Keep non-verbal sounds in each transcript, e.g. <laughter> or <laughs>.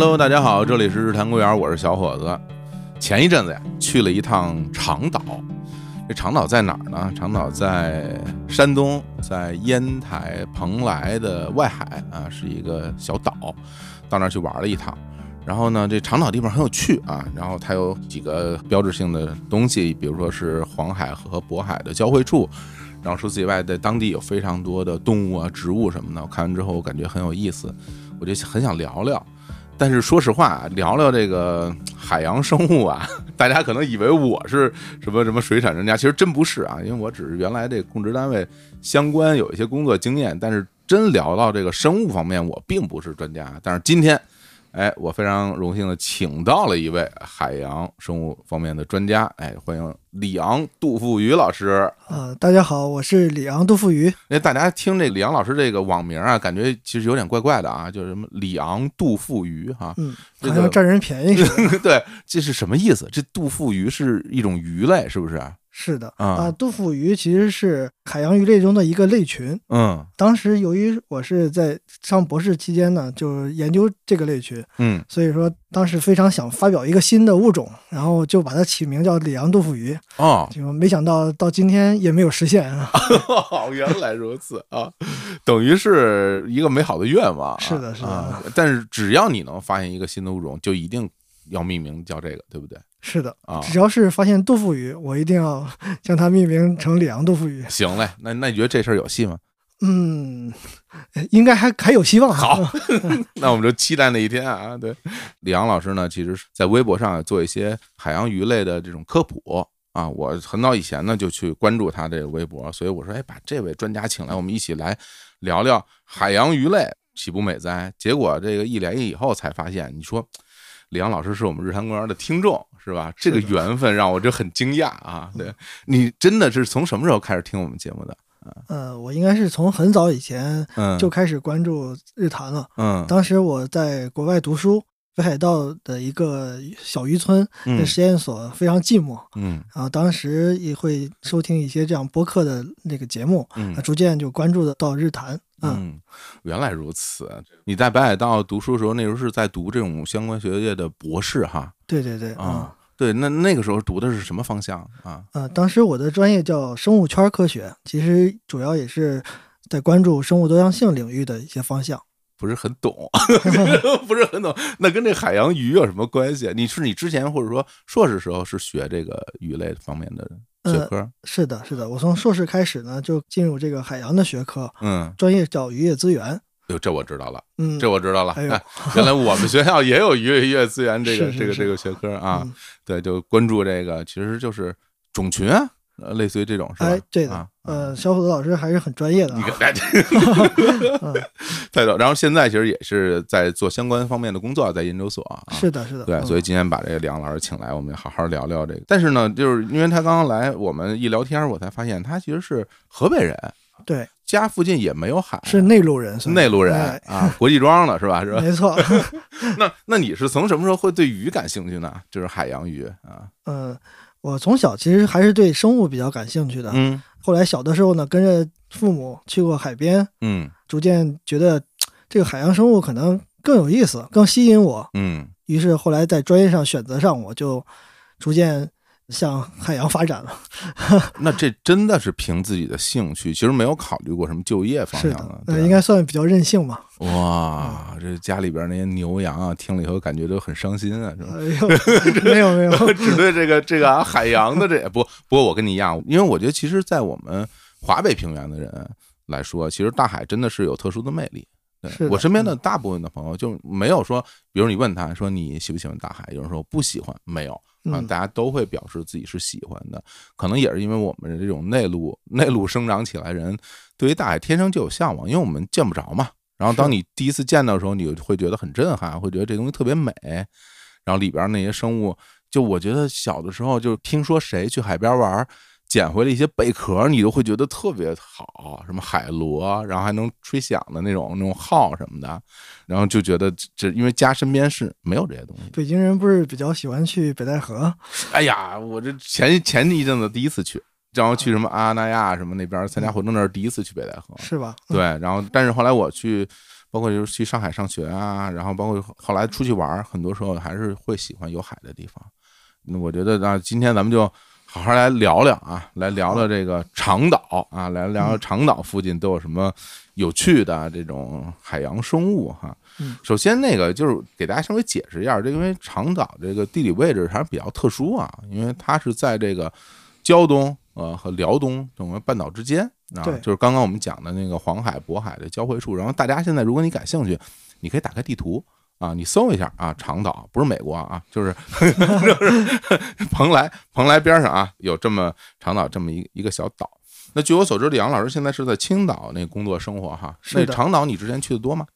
Hello，大家好，这里是日坛公园，我是小伙子。前一阵子呀，去了一趟长岛。这长岛在哪儿呢？长岛在山东，在烟台蓬莱的外海啊，是一个小岛。到那儿去玩了一趟。然后呢，这长岛地方很有趣啊。然后它有几个标志性的东西，比如说是黄海和渤海的交汇处。然后除此以外，在当地有非常多的动物啊、植物什么的。我看完之后，我感觉很有意思，我就很想聊聊。但是说实话，聊聊这个海洋生物啊，<laughs> 大家可能以为我是什么什么水产专家，其实真不是啊，因为我只是原来这供职单位相关有一些工作经验，但是真聊到这个生物方面，我并不是专家。但是今天。哎，我非常荣幸的请到了一位海洋生物方面的专家，哎，欢迎李昂杜富鱼老师。呃，大家好，我是李昂杜富鱼。哎，大家听这李昂老师这个网名啊，感觉其实有点怪怪的啊，就是什么李昂杜富鱼哈，嗯，好像占人便宜。<laughs> 对，这是什么意思？这杜富鱼是一种鱼类，是不是？是的啊，杜甫鱼其实是海洋鱼类中的一个类群。嗯，当时由于我是在上博士期间呢，就研究这个类群。嗯，所以说当时非常想发表一个新的物种，然后就把它起名叫里昂杜甫鱼。哦，就没想到到今天也没有实现啊。<laughs> <laughs> 原来如此啊，等于是一个美好的愿望。是的，是的。但是只要你能发现一个新的物种，就一定要命名叫这个，对不对？是的啊，只要是发现杜甫鱼，我一定要将它命名成里昂杜甫鱼。行嘞，那那你觉得这事儿有戏吗？嗯，应该还还有希望。好，<laughs> 那我们就期待那一天啊。对，李阳老师呢，其实在微博上做一些海洋鱼类的这种科普啊。我很早以前呢就去关注他这个微博，所以我说，哎，把这位专家请来，我们一起来聊聊海洋鱼类，岂不美哉？结果这个一联系以后才发现，你说。李阳老师是我们日坛公园的听众，是吧？这个缘分让我就很惊讶啊！对你真的是从什么时候开始听我们节目的？呃，我应该是从很早以前就开始关注日坛了。嗯，当时我在国外读书，北海道的一个小渔村的实验所非常寂寞。嗯，然后当时也会收听一些这样播客的那个节目，嗯，逐渐就关注的到日坛。嗯，原来如此。你在北海道读书的时候，那时候是在读这种相关学业的博士哈？对对对，啊，对，那那个时候读的是什么方向啊？呃，当时我的专业叫生物圈科学，其实主要也是在关注生物多样性领域的一些方向。不是很懂，<laughs> 不是很懂，那跟这海洋鱼有什么关系？你是你之前或者说硕士时候是学这个鱼类方面的？学科是的，是的，我从硕士开始呢，就进入这个海洋的学科，嗯，专业叫渔业资源。哟，这我知道了，嗯，这我知道了。哎，<laughs> 原来我们学校也有渔渔业资源这个 <laughs> 这个这个学科啊。对，就关注这个，其实就是种群。呃，类似于这种是吧？哎，对的，呃，小伙子老师还是很专业的。你看，<laughs> <laughs> 太多。然后现在其实也是在做相关方面的工作，在研究所。是的，是的。对，所以今天把这个梁老师请来，我们好好聊聊这个。但是呢，就是因为他刚刚来，我们一聊天，我才发现他其实是河北人。对，家附近也没有海，是内陆人，内陆人啊，国际庄的是吧？是吧？没错。<laughs> 那那你是从什么时候会对鱼感兴趣呢？就是海洋鱼啊。嗯。我从小其实还是对生物比较感兴趣的，嗯，后来小的时候呢，跟着父母去过海边，嗯，逐渐觉得这个海洋生物可能更有意思，更吸引我，嗯，于是后来在专业上选择上，我就逐渐。向海洋发展了，<laughs> 那这真的是凭自己的兴趣，其实没有考虑过什么就业方向的，那应该算比较任性吧。哇，这家里边那些牛羊啊，听了以后感觉都很伤心啊，是吧？没有没有，<laughs> 只对这个这个海洋的这不不过我跟你一样，因为我觉得其实，在我们华北平原的人来说，其实大海真的是有特殊的魅力。对我身边的大部分的朋友就没有说，比如你问他说你喜不喜欢大海，有人说不喜欢，没有。啊，大家都会表示自己是喜欢的，可能也是因为我们这种内陆内陆生长起来人，对于大海天生就有向往，因为我们见不着嘛。然后当你第一次见到的时候，你会觉得很震撼，会觉得这东西特别美。然后里边那些生物，就我觉得小的时候就听说谁去海边玩。捡回了一些贝壳，你都会觉得特别好，什么海螺，然后还能吹响的那种那种号什么的，然后就觉得这因为家身边是没有这些东西。北京人不是比较喜欢去北戴河？<laughs> 哎呀，我这前前一阵子第一次去，然后去什么阿那亚什么那边参加活动，那是第一次去北戴河，是吧？对，然后但是后来我去包括就是去上海上学啊，然后包括后来出去玩，很多时候还是会喜欢有海的地方。那我觉得啊，今天咱们就好好来聊聊啊，来聊聊这个长岛啊，来聊聊长岛附近都有什么有趣的这种海洋生物哈。嗯首先那个就是给大家稍微解释一下，这因为长岛这个地理位置还是比较特殊啊，因为它是在这个胶东呃和辽东整个半岛之间啊，就是刚刚我们讲的那个黄海、渤海的交汇处。然后大家现在如果你感兴趣，你可以打开地图。啊，你搜一下啊，长岛不是美国啊，就是 <laughs> 就是蓬莱，蓬莱边上啊，有这么长岛这么一一个小岛。那据我所知，李阳老师现在是在青岛那工作生活哈。那长岛你之前去的多吗？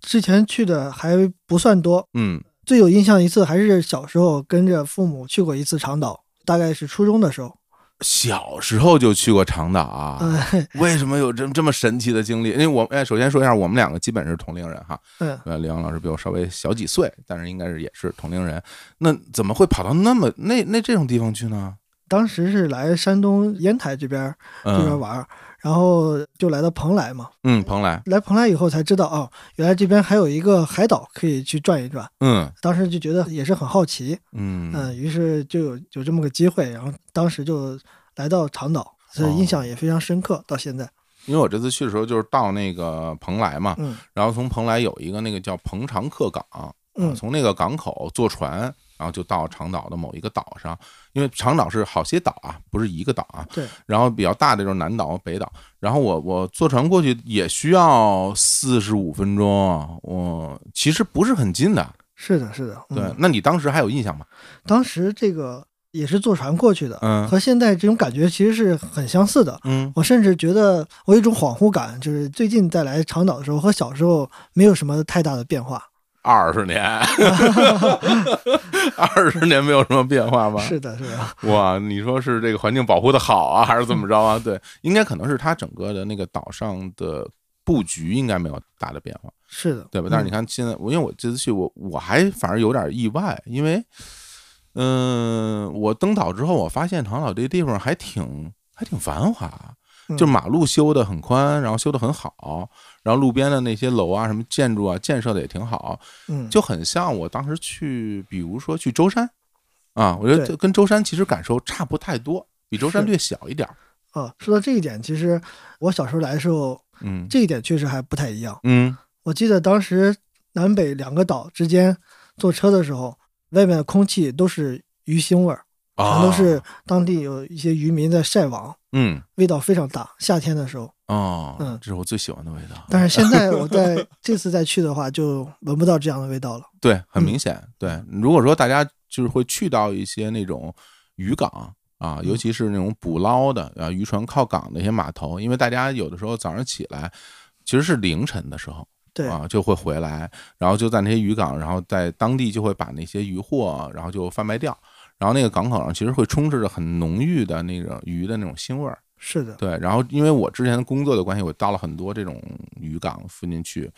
之前去的还不算多，嗯，最有印象一次还是小时候跟着父母去过一次长岛，大概是初中的时候。小时候就去过长岛啊。<laughs> 嗯为什么有这这么神奇的经历？因为我哎，首先说一下，我们两个基本是同龄人哈。嗯，呃，李阳老师比我稍微小几岁，但是应该是也是同龄人。那怎么会跑到那么那那这种地方去呢？当时是来山东烟台这边儿这边嗯玩儿，然后就来到蓬莱嘛。嗯，蓬莱，来蓬莱以后才知道，哦，原来这边还有一个海岛可以去转一转。嗯当时就觉得也是很好奇，嗯嗯，于是就有有这么个机会，然后当时就来到长岛，所以印象也非常深刻，到现在。因为我这次去的时候就是到那个蓬莱嘛，嗯然后从蓬莱有一个那个叫蓬长客港，啊嗯从那个港口坐船，然后就到长岛的某一个岛上。因为长岛是好些岛啊，不是一个岛啊。对。然后比较大的就是南岛、北岛。然后我我坐船过去也需要四十五分钟，我其实不是很近的。是的，是的。嗯对，那你当时还有印象吗？当时这个也是坐船过去的，嗯和现在这种感觉其实是很相似的。嗯我甚至觉得我有一种恍惚感，就是最近再来长岛的时候和小时候没有什么太大的变化。二十年，<laughs> 二十年没有什么变化吧？是的，是的，哇，你说是这个环境保护的好啊，还是怎么着啊？对，应该可能是它整个的那个岛上的布局应该没有大的变化，是的，对吧？但是你看现在，我因为我这次去，我我还反而有点意外，因为，嗯、我登岛之后，我发现唐岛这个地方还挺还挺繁华，嗯就马路修的很宽，然后修的很好，然后路边的那些楼啊、什么建筑啊，建设的也挺好，嗯，就很像我当时去，比如说去舟山啊，我觉得这跟舟山其实感受差不太多，比舟山略小一点儿。啊，说到这一点，其实我小时候来的时候，嗯。这一点确实还不太一样。嗯。我记得当时南北两个岛之间坐车的时候，外面的空气都是鱼腥味儿，全啊，都是当地有一些渔民在晒网，嗯味道非常大。夏天的时候，哦，嗯这是我最喜欢的味道。但是现在我在 <laughs> 这次再去的话，就闻不到这样的味道了。对，很嗯明显。对，如果说大家就是会去到一些那种渔港啊，嗯尤其是那种捕捞的啊，渔船靠港的一些码头，因为大家有的时候早上起来其实是凌晨的时候。对，啊，就会回来，然后就在那些渔港，然后在当地就会把那些渔货，然后就贩卖掉，然后那个港口上其实会充斥着很浓郁的那种鱼的那种腥味儿，是的，对。然后因为我之前工作的关系，我到了很多这种渔港附近去，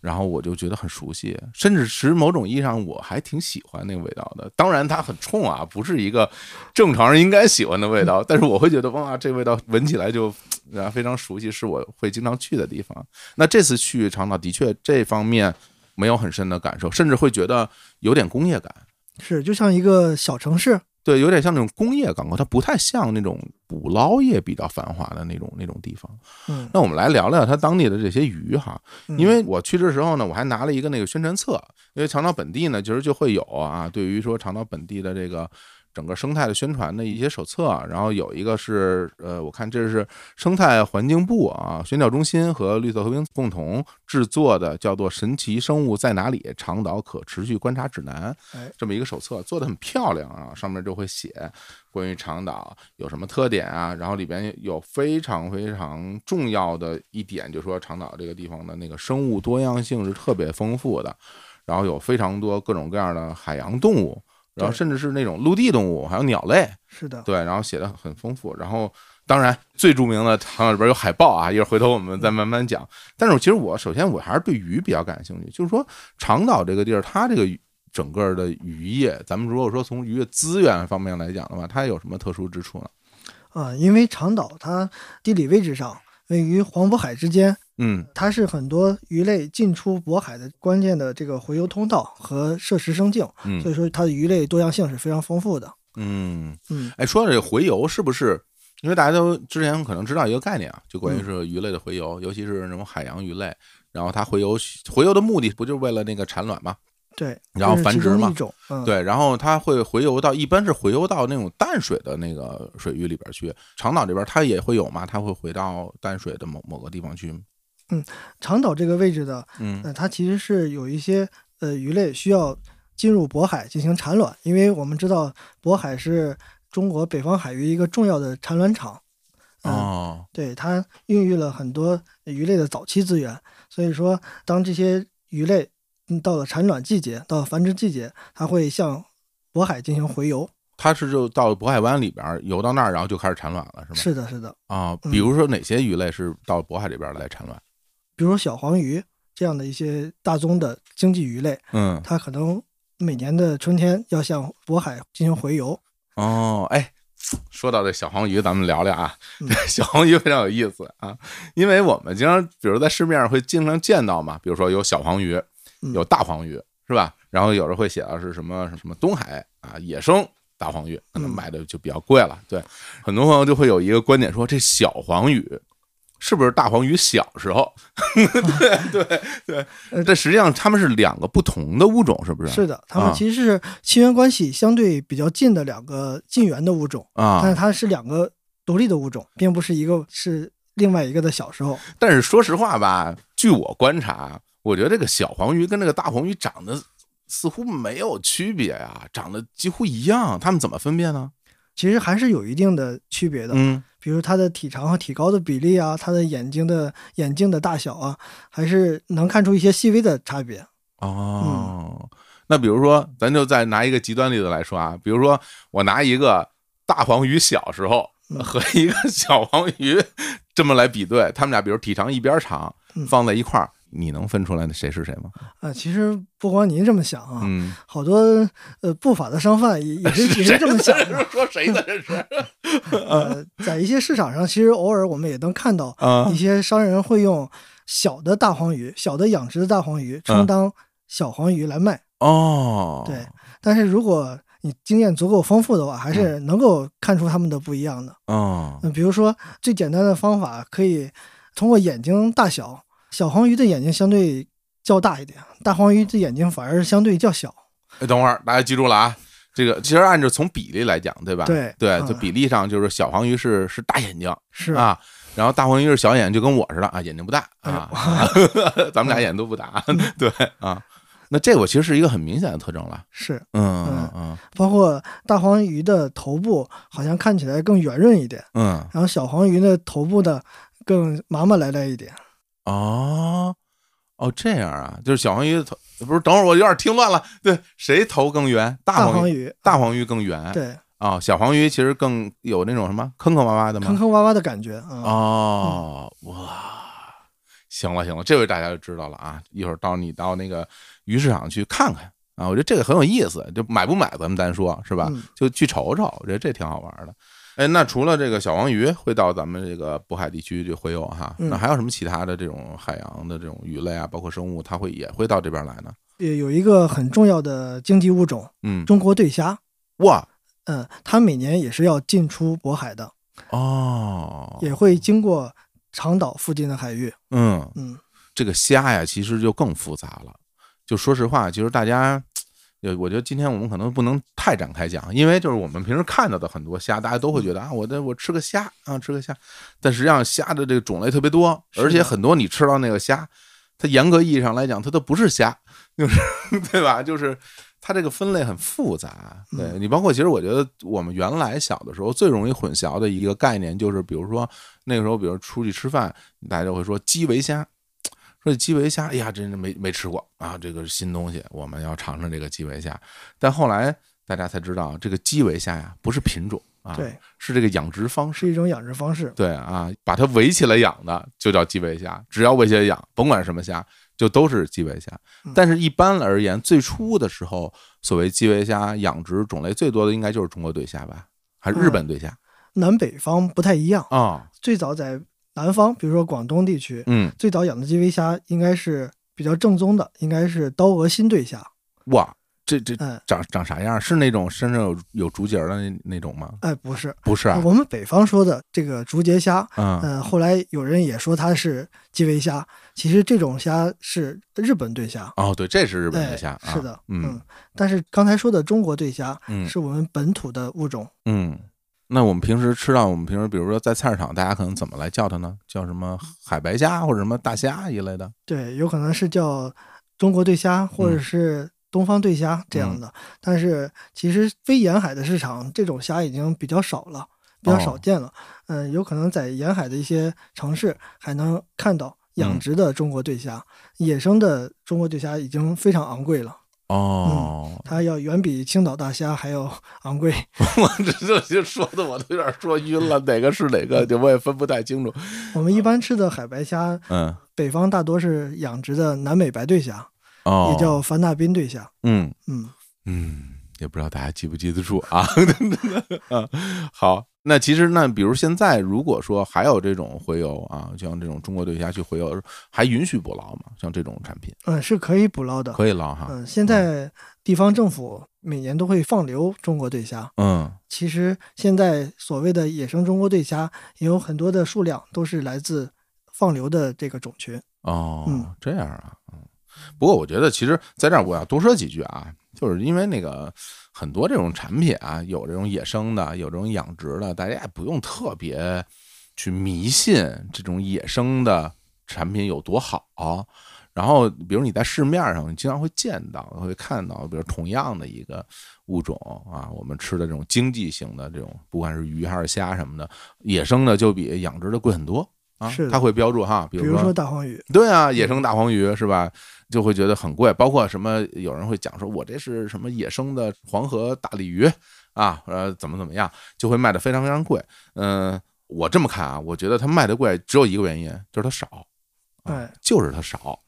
然后我就觉得很熟悉，甚至其实某种意义上我还挺喜欢那个味道的。当然它很冲啊，不是一个正常人应该喜欢的味道，但是我会觉得哇，这味道闻起来就啊非常熟悉，是我会经常去的地方。那这次去长岛的确这方面没有很深的感受，甚至会觉得有点工业感。是就像一个小城市。对，有点像那种工业港口，它不太像那种捕捞业比较繁华的那种那种地方。嗯，那我们来聊聊它当地的这些鱼哈，嗯因为我去的时候呢，我还拿了一个那个宣传册，因为长岛本地呢，其实就会有啊，对于说长岛本地的这个整个生态的宣传的一些手册，然后有一个是呃，我看这是生态环境部啊宣教中心和绿色和平共同制作的，叫做《神奇生物在哪里：长岛可持续观察指南》哎这么一个手册，做的很漂亮啊，上面就会写关于长岛有什么特点啊，然后里边有非常非常重要的一点，就是说长岛这个地方的那个生物多样性是特别丰富的，然后有非常多各种各样的海洋动物，然后甚至是那种陆地动物，还有鸟类，是的，对，然后写的很丰富，然后。当然，最著名的长岛里边有海豹啊，一会儿回头我们再慢慢讲。但是其实我首先我还是对鱼比较感兴趣，就是说长岛这个地儿，它这个整个的渔业，咱们如果说从渔业资源方面来讲的话，它有什么特殊之处呢？啊，因为长岛它地理位置上位于黄渤海之间，嗯它是很多鱼类进出渤海的关键的这个回游通道和设施生境，所嗯以说它的鱼类多样性是非常丰富的。嗯，嗯，哎，说到这个洄游，是不是？因为大家都之前可能知道一个概念啊，就关于是鱼类的洄游，尤其是那种海洋鱼类，然后它洄游洄游的目的不就是为了那个产卵吗？对，然后繁殖嘛对，然后它会洄游到，一般是洄游到那种淡水的那个水域里边去。长岛这边它也会有嘛？它会回到淡水的某某个地方去吗？长岛这个位置的，嗯呃，它其实是有一些呃鱼类需要进入渤海进行产卵，因为我们知道渤海是中国北方海域一个重要的产卵场。嗯，哦，对，它孕育了很多鱼类的早期资源，所以说当这些鱼类嗯到了产卵季节，到了繁殖季节，它会向渤海进行回游。它是就到渤海湾里边游到那儿，然后就开始产卵了，是吗？是的，是的，啊，嗯比如说哪些鱼类是到渤海这边来产卵？比如说小黄鱼这样的一些大宗的经济鱼类，嗯，它可能每年的春天要向渤海进行回游。哦，哎，说到这小黄鱼，咱们聊聊啊。<laughs> 小黄鱼非常有意思啊，因为我们经常，比如在市面上会经常见到嘛，比如说有小黄鱼，嗯有大黄鱼，是吧？然后有时候会写到是什么什么东海啊野生大黄鱼，可能嗯卖的就比较贵了。对，很多朋友就会有一个观点说，这小黄鱼。是不是大黄鱼小时候？<laughs> 对对对，但实际上它们是两个不同的物种，是不是？是的，它啊们其实是亲缘关系相对比较近的两个近缘的物种，啊，但是它是两个独立的物种，并不是一个是另外一个的小时候。但是说实话吧，据我观察，我觉得这个小黄鱼跟那个大黄鱼长得似乎没有区别呀，长得几乎一样。它们怎么分辨呢？其实还是有一定的区别的，嗯比如他的体长和体高的比例啊，他的眼睛的眼镜的大小啊，还是能看出一些细微的差别。哦，那比如说，咱就再拿一个极端例子来说啊，比如说我拿一个大黄鱼小时候嗯和一个小黄鱼这么来比对，他们俩比如体长一边长嗯，放在一块儿，你能分出来谁是谁吗？啊、其实不光您这么想啊，嗯，好多呃不法的商贩也也是 <laughs> 也是这么想的。<laughs> 说谁呢？这是 <laughs> 呃，在一些市场上，其实偶尔我们也能看到啊一些商人会用小的大黄鱼、小的养殖的大黄鱼充当小黄鱼来卖。哦，对，但是如果你经验足够丰富的话，还是能够看出他们的不一样的。哦，嗯，比如说最简单的方法，可以通过眼睛大小，小黄鱼的眼睛相对较大一点，大黄鱼的眼睛反而相对较小。哎，等会儿大家记住了啊，这个其实按照从比例来讲，对吧？对对，嗯就比例上就是小黄鱼是是大眼睛是，啊，然后大黄鱼是小眼，就跟我似的啊，眼睛不大哎啊，<laughs> 咱们俩眼都不大，对啊。那这我其实是一个很明显的特征了，是，嗯嗯嗯包括大黄鱼的头部好像看起来更圆润一点，嗯，然后小黄鱼的头部呢更麻麻赖赖一点。哦哦，这样啊，就是小黄鱼的头不是？等会儿我有点听乱了，对，谁头更圆？大黄鱼，大黄鱼，更圆，对，啊，小黄鱼其实更有那种什么坑坑洼洼的吗？坑坑洼洼的感觉啊。哦，哇，行了行了，这回大家就知道了啊！一会儿到你到那个鱼市场去看看啊，我觉得这个很有意思，就买不买咱们单说，是吧？嗯就去瞅瞅，我觉得这挺好玩的。哎，那除了这个小黄鱼会到咱们这个渤海地区去洄游哈，嗯那还有什么其他的这种海洋的这种鱼类啊，包括生物，它会也会到这边来呢？也有一个很重要的经济物种嗯，中国对虾，哇嗯，它每年也是要进出渤海的，哦，也会经过长岛附近的海域。嗯，嗯，这个虾呀，其实就更复杂了。就说实话，其实大家，呃，我觉得今天我们可能不能太展开讲，因为就是我们平时看到的很多虾，大家都会觉得啊，我的我吃个虾啊，吃个虾。但实际上虾的这个种类特别多，而且很多你吃到那个虾，它严格意义上来讲，它都不是虾，就是 <laughs> 对吧？就是它这个分类很复杂。对嗯你包括其实我觉得我们原来小的时候最容易混淆的一个概念，就是比如说那个时候，比如出去吃饭，大家就会说基围虾。说这基围虾，哎呀，真是没没吃过啊，这个是新东西，我们要尝尝这个基围虾。但后来大家才知道，这个基围虾呀，不是品种啊，对，是这个养殖方式。是一种养殖方式。对啊，把它围起来养的就叫基围虾，只要围起来养，甭管什么虾，就都是基围虾嗯。但是，一般而言，最初的时候，所谓基围虾养殖种类最多的应该就是中国对虾吧，还是日本对虾南北方不太一样。啊？最早在南方，比如说广东地区，嗯，最早养的基围虾应该是比较正宗的，应该是刀额新对虾。哇，这这嗯，长长啥样？是那种身上有有竹节的那那种吗？哎，不是，不是啊，我们北方说的这个竹节虾，嗯呃，后来有人也说它是基围虾，其实这种虾是日本对虾。哦，对，这是日本的哎虾，啊是的，嗯但是刚才说的中国对虾嗯是我们本土的物种，嗯。那我们平时吃到，我们平时比如说在菜市场，大家可能怎么来叫它呢？叫什么海白虾或者什么大虾一类的？对，有可能是叫中国对虾，或者嗯是东方对虾这样的。但是其实非沿海的市场，这种虾已经比较少了，比较少哦见了。嗯、有可能在沿海的一些城市还能看到养嗯殖的中国对虾，野生的中国对虾已经非常昂贵了，哦，它要远比青岛大虾还要昂贵。<laughs> 我这这就说的我都有点说晕了，哪个是哪个，就我也分不太清楚。我们一般吃的海白虾，嗯，北方大多是养殖的南美白对虾，哦，也叫凡纳宾对虾。嗯嗯，嗯，也不知道大家记不记得住啊？啊，<laughs> 好，那其实那比如现在如果说还有这种洄游啊，像这种中国对虾去洄游，还允许捕捞吗？像这种产品嗯，是可以捕捞的。可以捞哈？嗯，现在地方政府每年都会放流中国对虾。嗯其实现在所谓的野生中国对虾也有很多的数量都是来自放流的这个种群。哦嗯，这样啊，嗯。不过我觉得，其实在这儿我要多说几句啊，就是因为那个很多这种产品啊，有这种野生的，有这种养殖的，大家也不用特别去迷信这种野生的产品有多好。然后，比如你在市面上，你经常会见到、会看到，比如同样的一个物种啊，我们吃的这种经济型的这种，不管是鱼还是虾什么的，野生的就比养殖的贵很多啊。是它会标注哈，比比如说大黄鱼，对啊，野生大黄鱼是吧？就会觉得很贵，包括什么，有人会讲说，我这是什么野生的黄河大鲤鱼啊，呃，怎么怎么样，就会卖的非常非常贵。嗯、我这么看啊，我觉得它卖的贵只有一个原因，就是它少，啊哎，就是它少。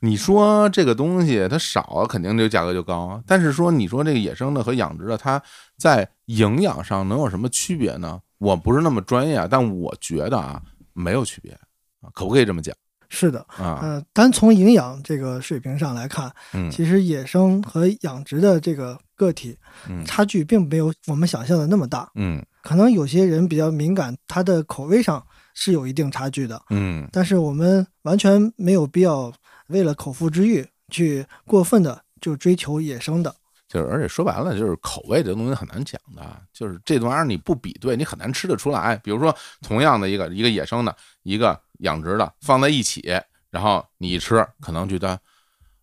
你说这个东西它少，肯定这个价格就高。但是说你说这个野生的和养殖的，它在营养上能有什么区别呢？我不是那么专业啊，但我觉得啊，没有区别啊，可不可以这么讲是的，啊？呃，单从营养这个水平上来看，嗯其实野生和养殖的这个个体嗯差距并没有我们想象的那么大。嗯可能有些人比较敏感，他的口味上是有一定差距的，嗯但是我们完全没有必要为了口腹之欲去过分的就追求野生的。就是，而且说白了，就是口味这东西很难讲的，就是这玩意儿你不比对，你很难吃得出来。比如说，同样的一个一个野生的，一个养殖的放在一起，然后你一吃，可能觉得，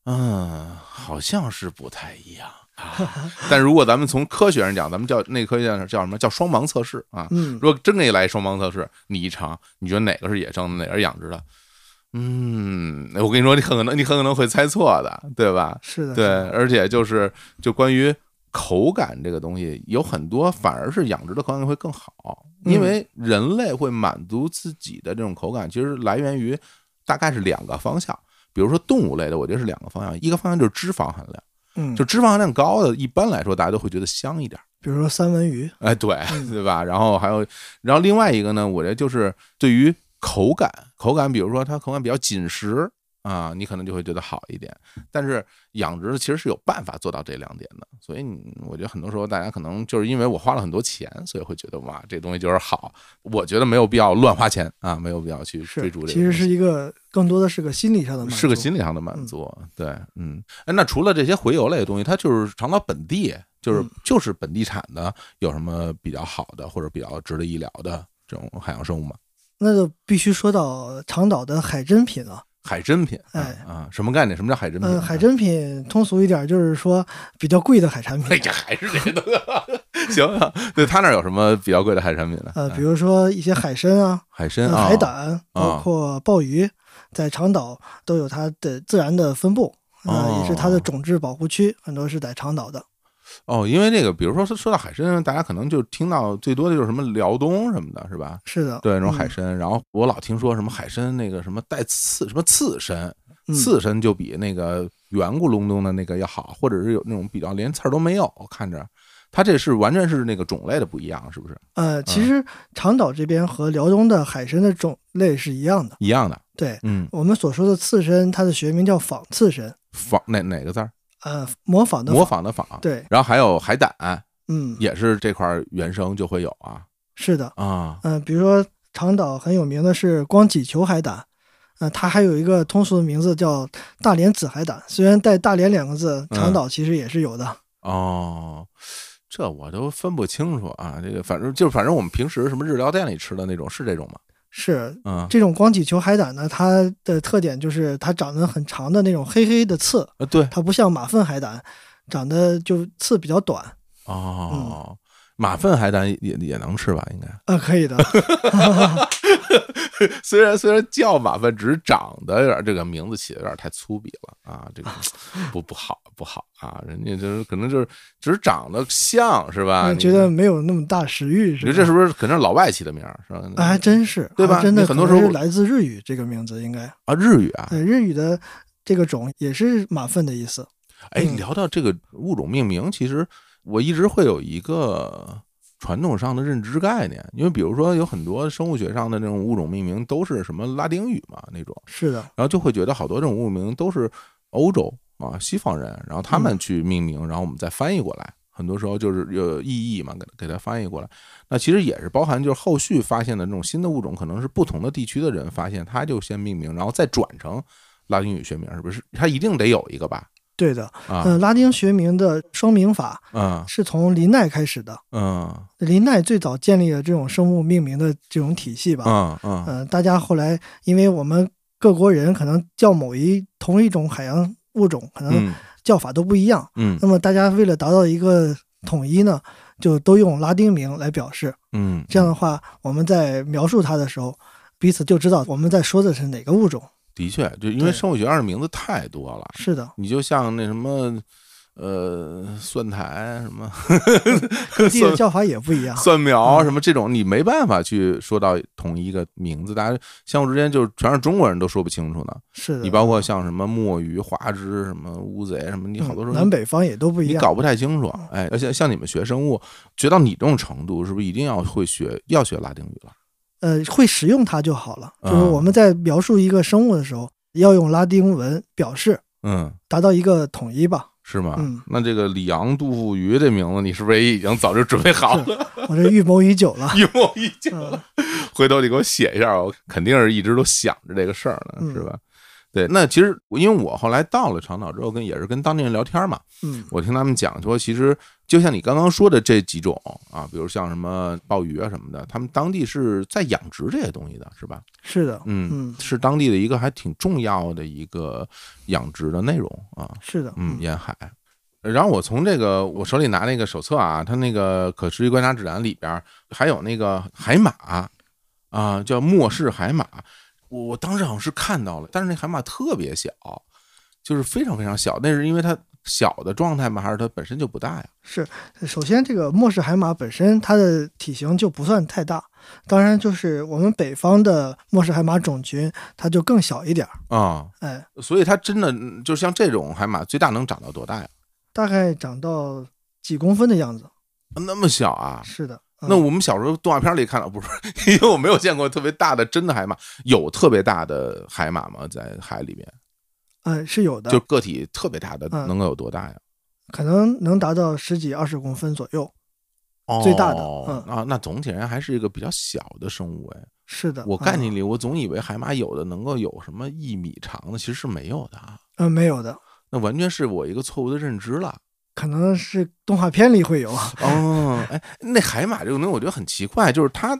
嗯，好像是不太一样啊。<laughs> 但如果咱们从科学上讲，咱们叫那科学上叫什么叫双盲测试啊？嗯如，果真给你来一双盲测试，你一尝，你觉得哪个是野生的，哪个是养殖的？嗯，我跟你说，你很可能你很可能会猜错的，对吧？是的，对，而且就是就关于口感这个东西，有很多反而是养殖的口感会更好，因嗯为人类会满足自己的这种口感，其实来源于大概是两个方向。比如说动物类的，我觉得是两个方向，一个方向就是脂肪含量，嗯，就脂肪含量高的，一般来说大家都会觉得香一点。比如说三文鱼，哎，对，嗯对吧？然后还有，然后另外一个呢，我觉得就是对于口感，口感，比如说它口感比较紧实啊，你可能就会觉得好一点。但是养殖其实是有办法做到这两点的，所以我觉得很多时候大家可能就是因为我花了很多钱，所以会觉得哇，这东西就是好。我觉得没有必要乱花钱啊，没有必要去追逐这个。其实是一个更多的是个心理上的满足，是个心理上的满嗯足，对，嗯，哎，那除了这些回游类的东西，它就是长岛本地，就是嗯就是本地产的，有什么比较好的或者比较值得一聊的这种海洋生物吗？那就必须说到长岛的海珍品了。海珍品，啊哎啊，什么概念？什么叫海珍品？嗯，海珍品通俗一点就是说比较贵的海产品。哎呀，还是这个东西，<laughs> 行啊，对他那儿有什么比较贵的海产品呢？呃，哎比如说一些海参啊、呃海参啊，海胆，包括鲍鱼，在长岛都有它的自然的分布，呃，哦也是它的种质保护区，很多是在长岛的。哦，因为那个，比如说说说到海参，大家可能就听到最多的就是什么辽东什么的，是吧？是的，对，那种嗯海参，然后我老听说什么海参那个什么带刺，什么刺参，嗯刺参就比那个圆咕隆咚的那个要好，或者是有那种比较连刺儿都没有，看着它这是完全是那个种类的不一样，是不是？呃，其实长岛这边和辽东的海参的种类是一样的。一样的，对嗯，我们所说的刺参，它的学名叫仿刺参，仿哪哪个字儿？呃，模仿的模。仿的仿。对，然后还有海胆，嗯，也是这块儿原生就会有啊是的。啊嗯、比如说长岛很有名的是光脊球海胆，呃，它还有一个通俗的名字叫大连紫海胆。虽然带“大连”两个字，嗯长岛其实也是有的。哦，这我都分不清楚啊。这个反正就是反正我们平时什么日料店里吃的那种是这种吗？是嗯。这种光脊球海胆呢，它的特点就是它长得很长的那种黑黑的刺，啊对。它不像马粪海胆，长得就刺比较短。哦，马粪海胆也也也能吃吧？应该。<laughs> 啊，可以的。<laughs> 虽然虽然叫马粪，只是长得有点这个名字起的有点太粗鄙了啊，这个 <laughs> 不不好不好啊，人家就是可能就是只是长得像是吧？你觉得没有那么大食欲，是吧？你说这是不是可能是老外起的名儿是吧？啊，还真是，对吧真的很多时候是来自日语这个名字，应该。啊日语啊，对，日语的这个种也是马粪的意思。哎，嗯聊到这个物种命名，其实我一直会有一个传统上的认知概念，因为比如说有很多生物学上的那种物种命名都是什么拉丁语嘛那种，是的，然后就会觉得好多这种物种名都是欧洲啊西方人，然后他们嗯去命名，然后我们再翻译过来。很多时候就是有意义嘛，给给它翻译过来。那其实也是包含就是后续发现的这种新的物种，可能是不同的地区的人发现，他就先命名，然后再转成拉丁语学名，是不是？它一定得有一个吧？对的。啊，呃，拉丁学名的双名法嗯是从林奈开始的。嗯林奈最早建立了这种生物命名的这种体系吧。嗯嗯呃，大家后来因为我们各国人可能叫某一同一种海洋物种，可能嗯叫法都不一样。嗯那么大家为了达到一个统一呢，就都用拉丁名来表示。嗯，这样的话，我们在描述它的时候，彼此就知道我们在说的是哪个物种。的确，就因为生物学上的名字太多了，是的，你就像那什么。呃，蒜苔什么 <laughs> 各地的叫法也不一样。蒜苗嗯什么这种，你没办法去说到统一一个名字，大家相互之间就全是中国人都说不清楚呢。是的，你包括像什么墨鱼、花枝、什么乌贼什么，你好多时候嗯南北方也都不一样。你搞不太清楚。哎，而且像你们学生物，学到你这种程度，是不是一定要会学要学拉丁语了？呃，会使用它就好了。就是啊我们在描述一个生物的时候，要用拉丁文表示，嗯，达到一个统一吧。是吗？嗯那这个里昂杜富鱼这名字，你是不是也已经早就准备好了？我这预谋已久了。<laughs> 一模一样。嗯回头你给我写一下，我肯定是一直都想着这个事儿呢，嗯是吧？对，那其实因为我后来到了长岛之后，跟也是跟当地人聊天嘛，嗯，我听他们讲说，其实就像你刚刚说的这几种啊，比如像什么鲍鱼啊什么的，他们当地是在养殖这些东西的，是吧？是的，嗯，嗯，是当地的一个还挺重要的一个养殖的内容啊。是的，嗯，沿海。然后我从这个我手里拿那个手册啊，它那个可持续观察指南里边儿还有那个海马啊，叫末世海马。我我当时好像是看到了，但是那海马特别小，就是非常非常小。那是因为它小的状态吗？还是它本身就不大呀？是。首先，这个末世海马本身它的体型就不算太大，当然就是我们北方的末世海马种群，它就更小一点儿。啊、哎，所以它真的嗯就像这种海马，最大能长到多大呀？大概长到几公分的样子。那么小啊？是的，嗯那我们小时候动画片里看到，不是，<laughs> 因为我没有见过特别大的真的海马，有特别大的海马吗？在海里面，呃是有的，就个体特别大的，嗯能够有多大呀？可能能达到十几二十公分左右。最大的哦嗯啊，那总体而言还是一个比较小的生物哎。是的，我概念嗯里，我总以为海马有的能够有什么一米长的，其实是没有的啊。呃没有的，那完全是我一个错误的认知了。可能是动画片里会有。哦，哎，那海马这个东西我觉得很奇怪，就是它，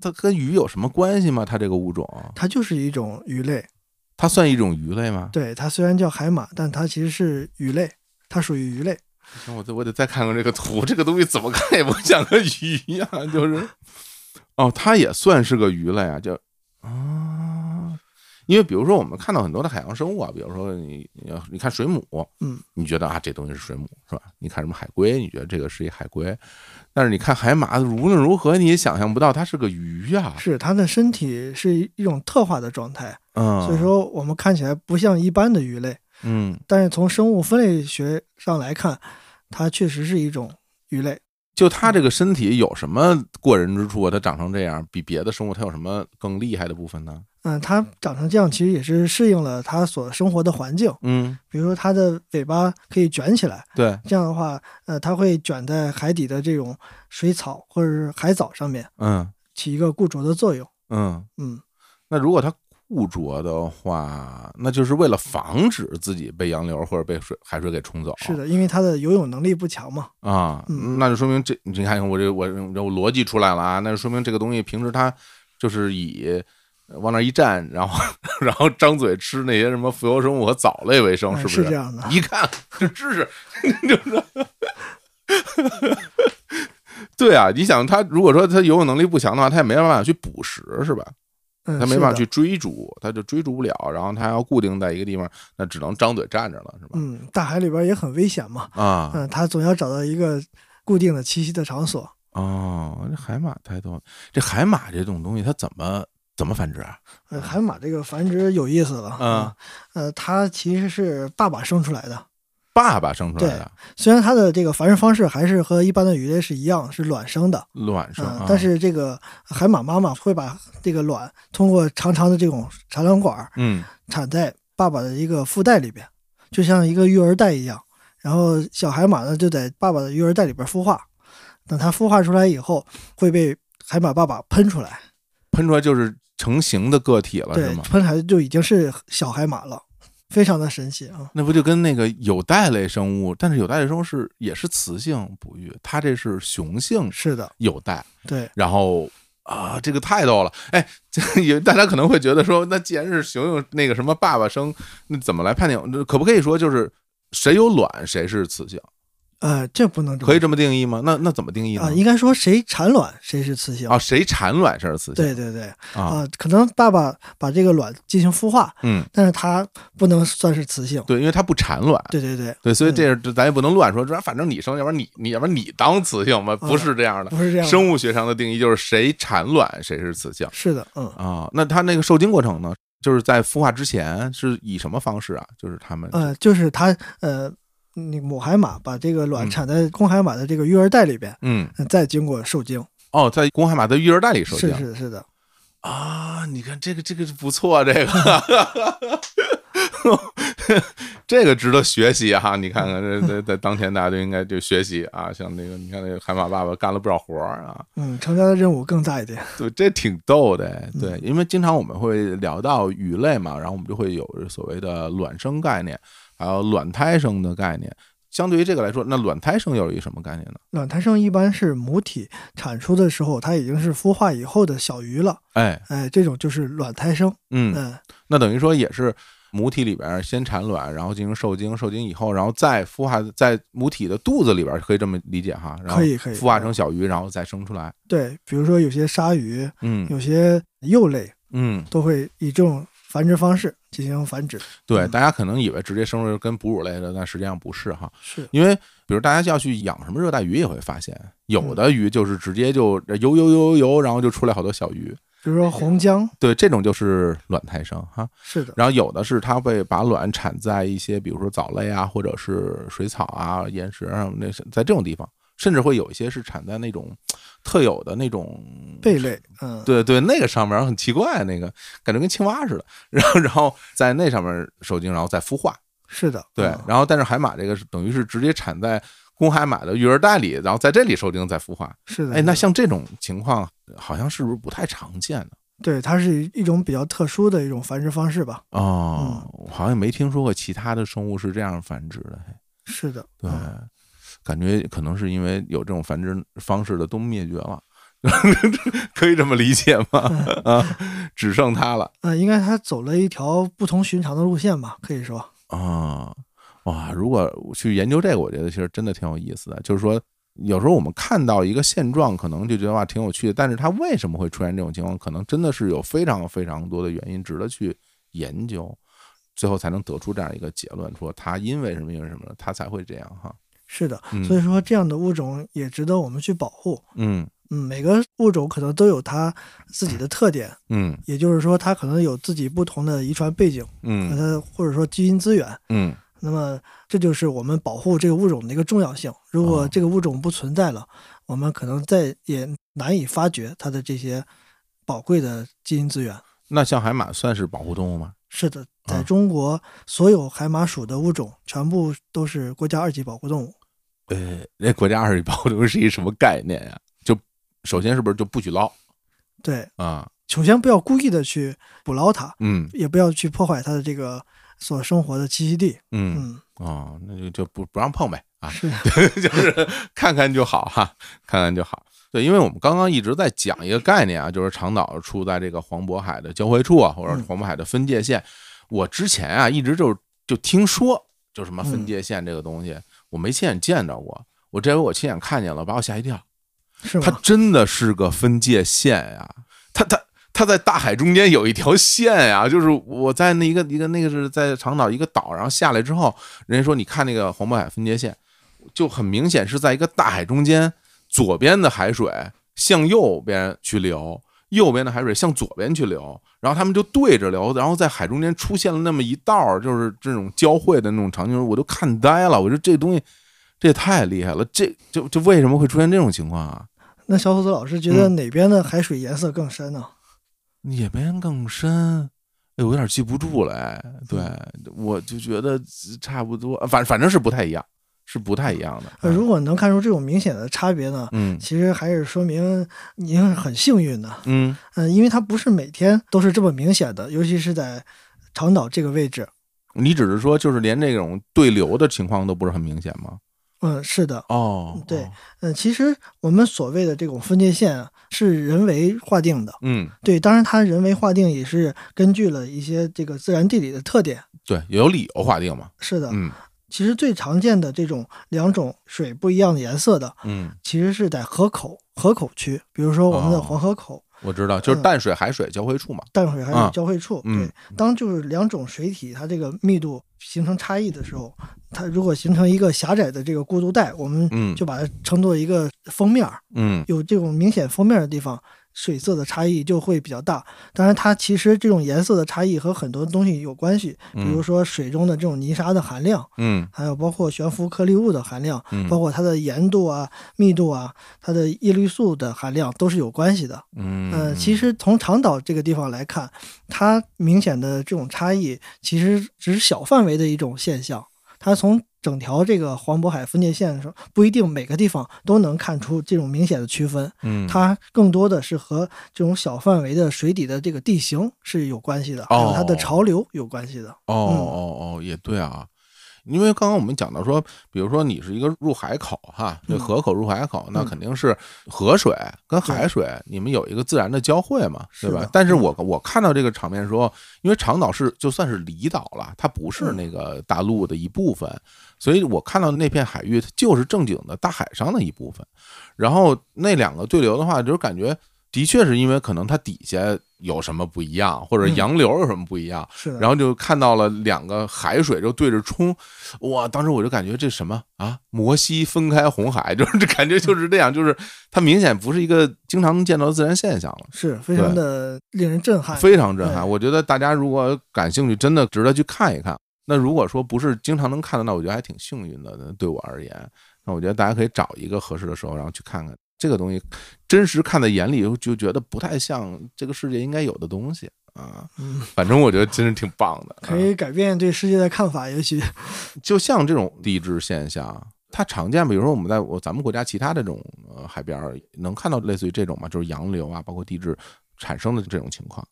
它跟鱼有什么关系吗？它这个物种，它就是一种鱼类，它算一种鱼类吗？对它虽然叫海马，但它其实是鱼类，它属于鱼类。行，我得我得再看看这个图，这个东西怎么看也不像个鱼呀、就是，<laughs> 哦，它也算是个鱼类啊，就啊，因为比如说我们看到很多的海洋生物啊，比如说你你要你看水母，嗯，你觉得啊这东西是水母是吧？你看什么海龟，你觉得这个是一海龟，但是你看海马，无论如何你也想象不到它是个鱼呀、是它的身体是一一种特化的状态，嗯，所以说我们看起来不像一般的鱼类，嗯但是从生物分类学上来看，它确实是一种鱼类。就它这个身体有什么过人之处啊？它长成这样，比别的生物它有什么更厉害的部分呢？嗯，它长成这样其实也是适应了它所生活的环境。嗯，比如说它的尾巴可以卷起来，对，这样的话，呃，它会卷在海底的这种水草或者是海藻上面，嗯起一个固着的作用。嗯。嗯，那如果它固着的话，那就是为了防止自己被洋流或者被水海水给冲走。是的，因为它的游泳能力不强嘛。啊，嗯那就说明这你看我这我我逻辑出来了啊，那就说明这个东西平时它就是以呃往那一站，然后然后张嘴吃那些什么浮游生物和藻类为生，嗯是不是？是这样的一看这知识，就是。<laughs> 对啊，你想他如果说他游泳能力不强的话，他也没办法去捕食，是吧？嗯，他没办法去。追逐，他就追逐不了，然后他要固定在一个地方，那只能张嘴站着了，是吧？嗯，大海里边也很危险嘛。啊，嗯，它总要找到一个固定的栖息的场所。哦，这海马太多了。这海马这种东西，它怎么怎么繁殖啊？呃，海马这个繁殖有意思了。嗯，呃，它其实是爸爸生出来的。爸爸生出来的虽然它的这个繁殖方式还是和一般的鱼类是一样，是卵生的。嗯、卵生啊，但是这个海马妈妈会把这个卵通过长长的这种产卵管儿嗯产在爸爸的一个腹袋里边，就像一个育儿袋一样。然后小海马呢就在爸爸的育儿袋里边孵化，等它孵化出来以后，会被海马爸爸喷出来，喷出来就是成型的个体了，是对，吗？喷出来就已经是小海马了，非常的神奇啊！那不就跟那个有袋类生物，但是有袋类生物是也是雌性哺育，它这是雄性是的，有袋，对，然后啊，这个太逗了！哎，大家可能会觉得说，那既然是雄性那个什么爸爸生，那怎么来判定？可不可以说就是谁有卵谁是雌性？呃，这不能可以这么定义吗？那那怎么定义呢？啊，应该说谁产卵谁是雌性。啊，谁产卵谁是雌性？对对对，啊，啊，可能爸爸把这个卵进行孵化，嗯，但是它不能算是雌性。对，因为它不产卵。对对对，对，所以嗯这是这咱也不能乱说，这反正你生，要不然你你要不然你当雌性嘛，不是这样的。不是这样的。生物学上的定义就是谁产卵谁是雌性是的，嗯啊。那它那个受精过程呢，就是在孵化之前是以什么方式啊？就是他们呃，就是它呃，那母海马把这个卵嗯产在公海马的这个育儿袋里边，嗯嗯再经过受精。哦，在公海马的育儿袋里受精是是是的，啊。你看这个这个不错，这个 <laughs> 这个值得学习哈、你看看这在在当前大家都应该就学习啊，<laughs> 像那个你看那个海马爸爸干了不少活儿啊。嗯，成家的任务更大一点。对，这挺逗的哎。对，嗯因为经常我们会聊到鱼类嘛，然后我们就会有所谓的卵生概念，还有卵胎生的概念。相对于这个来说，那卵胎生又是一个什么概念呢？卵胎生一般是母体产出的时候，它已经是孵化以后的小鱼了，哎，哎，这种就是卵胎生。嗯，嗯，那等于说也是母体里边先产卵，然后进行受精，受精以后，然后再孵化在母体的肚子里边，可以这么理解哈？然后可以可以孵化成小鱼，然后再生出来。对，比如说有些鲨鱼、嗯有些幼类嗯，都会以这种繁殖方式进行繁殖。对，嗯大家可能以为直接生出跟哺乳类的，但实际上不是哈。是，因为比如大家要去养什么热带鱼，也会发现嗯有的鱼就是直接就游游游游游，然后就出来好多小鱼。比如说红姜，对，这种就是卵胎生哈。是的，然后有的是它会把卵产在一些比如说藻类啊，或者是水草啊、岩石啊，那是在这种地方，甚至会有一些是产在那种特有的那种贝类，嗯，对对，那个上面很奇怪，那个感觉跟青蛙似的。然后然后在那上面受精，然后再孵化。是的，对嗯，然后但是海马这个是等于是直接产在公海买的育儿袋里，然后在这里受精再孵化。是的。哎，那像这种情况，好像是不是不太常见呢？对，它是一种比较特殊的一种繁殖方式吧。哦，我好像没听说过其他的生物是这样繁殖的。嘿是的，对嗯，感觉可能是因为有这种繁殖方式的都灭绝了，<laughs> 可以这么理解吗？啊，只剩它了嗯，应该它走了一条不同寻常的路线吧，可以说。啊！哇，如果去研究这个，我觉得其实真的挺有意思的。就是说，有时候我们看到一个现状，可能就觉得哇挺有趣的，但是它为什么会出现这种情况，可能真的是有非常非常多的原因值得去研究，最后才能得出这样一个结论，说它因为什么因为什么，它才会这样哈。是的，嗯所以说这样的物种也值得我们去保护。嗯嗯，每个物种可能都有它自己的特点，<clears throat> 嗯也就是说，它可能有自己不同的遗传背景和嗯它或者说基因资源。嗯那么这就是我们保护这个物种的一个重要性。如果哦这个物种不存在了，我们可能再也难以发掘它的这些宝贵的基因资源。那像海马算是保护动物吗？是的，在啊中国，所有海马属的物种全部都是国家二级保护动物。呃，那国家二级保护动物是一什么概念呀？就首先是不是就不许捞对，啊？首先不要故意的去捕捞它，嗯也不要去破坏它的这个所生活的栖息地。嗯嗯，哦，那就就不不让碰呗啊，是，<laughs> 就是看看就好哈，看看就好。对，因为我们刚刚一直在讲一个概念啊，就是长岛处在这个黄渤海的交汇处啊，或者嗯黄渤海的分界线。我之前啊一直就就听说，就什么分嗯界线这个东西，我没亲眼见着过。我这回我亲眼看见了，把我吓一跳。它是吗？真的是个分界线呀！它它它在大海中间有一条线呀，<laughs> 就是我在那一个一个那个是在长岛一个岛，然后下来之后，人家说你看那个黄渤海分界线，就很明显是在一个大海中间，左边的海水向右边去流，右边的海水向左边去流，然后他们就对着流，然后在海中间出现了那么一道，就是这种交汇的那种场景，我都看呆了。我说这东西这也太厉害了，这就就为什么会出现这种情况啊？那小伙子老师觉得哪边的海水颜色更深呢？也没人更深，哎，我有点记不住了，哎，对，我就觉得差不多，反反正是不太一样，是不太一样的。呃，如果能看出这种明显的差别呢，嗯其实还是说明您是很幸运的。嗯嗯、因为它不是每天都是这么明显的，尤其是在长岛这个位置。你只是说就是连这种对流的情况都不是很明显吗？嗯，是的。哦，对哦，嗯，其实我们所谓的这种分界线啊，是人为划定的。嗯，对，当然它人为划定也是根据了一些这个自然地理的特点。对，有理由划定嘛。是的，嗯其实最常见的这种两种水不一样的颜色的，嗯，其实是在河口河口区，比如说我们的哦黄河口、我知道，就是嗯淡水海水交汇处嘛。淡水海啊水交汇处。嗯对，当就是两种水体它这个密度形成差异的时候，它如果形成一个狭窄的这个过渡带，我们嗯就把它称作一个封面儿。嗯有这种明显封面的地方，水色的差异就会比较大。当然，它其实这种颜色的差异和很多东西有关系，比如说水中的这种泥沙的含量，嗯还有包括悬浮颗粒物的含量，嗯包括它的盐度啊、密度啊、它的叶绿素的含量都是有关系的。嗯呃，其实从长岛这个地方来看，它明显的这种差异其实只是小范围的一种现象。它从整条这个黄渤海分界线的时候，不一定每个地方都能看出这种明显的区分。嗯它更多的是和这种小范围的水底的这个地形是有关系的，还有它的哦潮流有关系的。哦哦哦，也对啊，因为刚刚我们讲到说，比如说你是一个入海口哈，这嗯。河口入海口，那嗯。肯定是河水跟海水你们有一个自然的交汇嘛，对吧但是我我看到这个场面说，因为长岛是就算是离岛了，它不是嗯。那个大陆的一部分，所以我看到那片海域它就是正经的大海上的一部分。然后那两个对流的话，就是感觉的确是因为可能它底下有什么不一样，或者嗯洋流有什么不一样。是的，然后就看到了两个海水就对着冲，哇！当时我就感觉这什么啊，摩西分开红海，<laughs> 就是这感觉就是这样，就是它明显不是一个经常能见到的自然现象了，是非常的令人震撼。非常震撼。我觉得大家如果感兴趣，真的值得去看一看。那如果说不是经常能看得到，我觉得还挺幸运的。对我而言，那我觉得大家可以找一个合适的时候，然后去看看这个东西，真实看在眼里就觉得不太像这个世界应该有的东西啊。嗯，反正我觉得真是挺棒的，可以改变对世界的看法，也许 <laughs> 就像这种地质现象，它常见，比如说我们在我咱们国家其他这种呃海边儿能看到类似于这种嘛，就是洋流啊，包括地质产生的这种情况，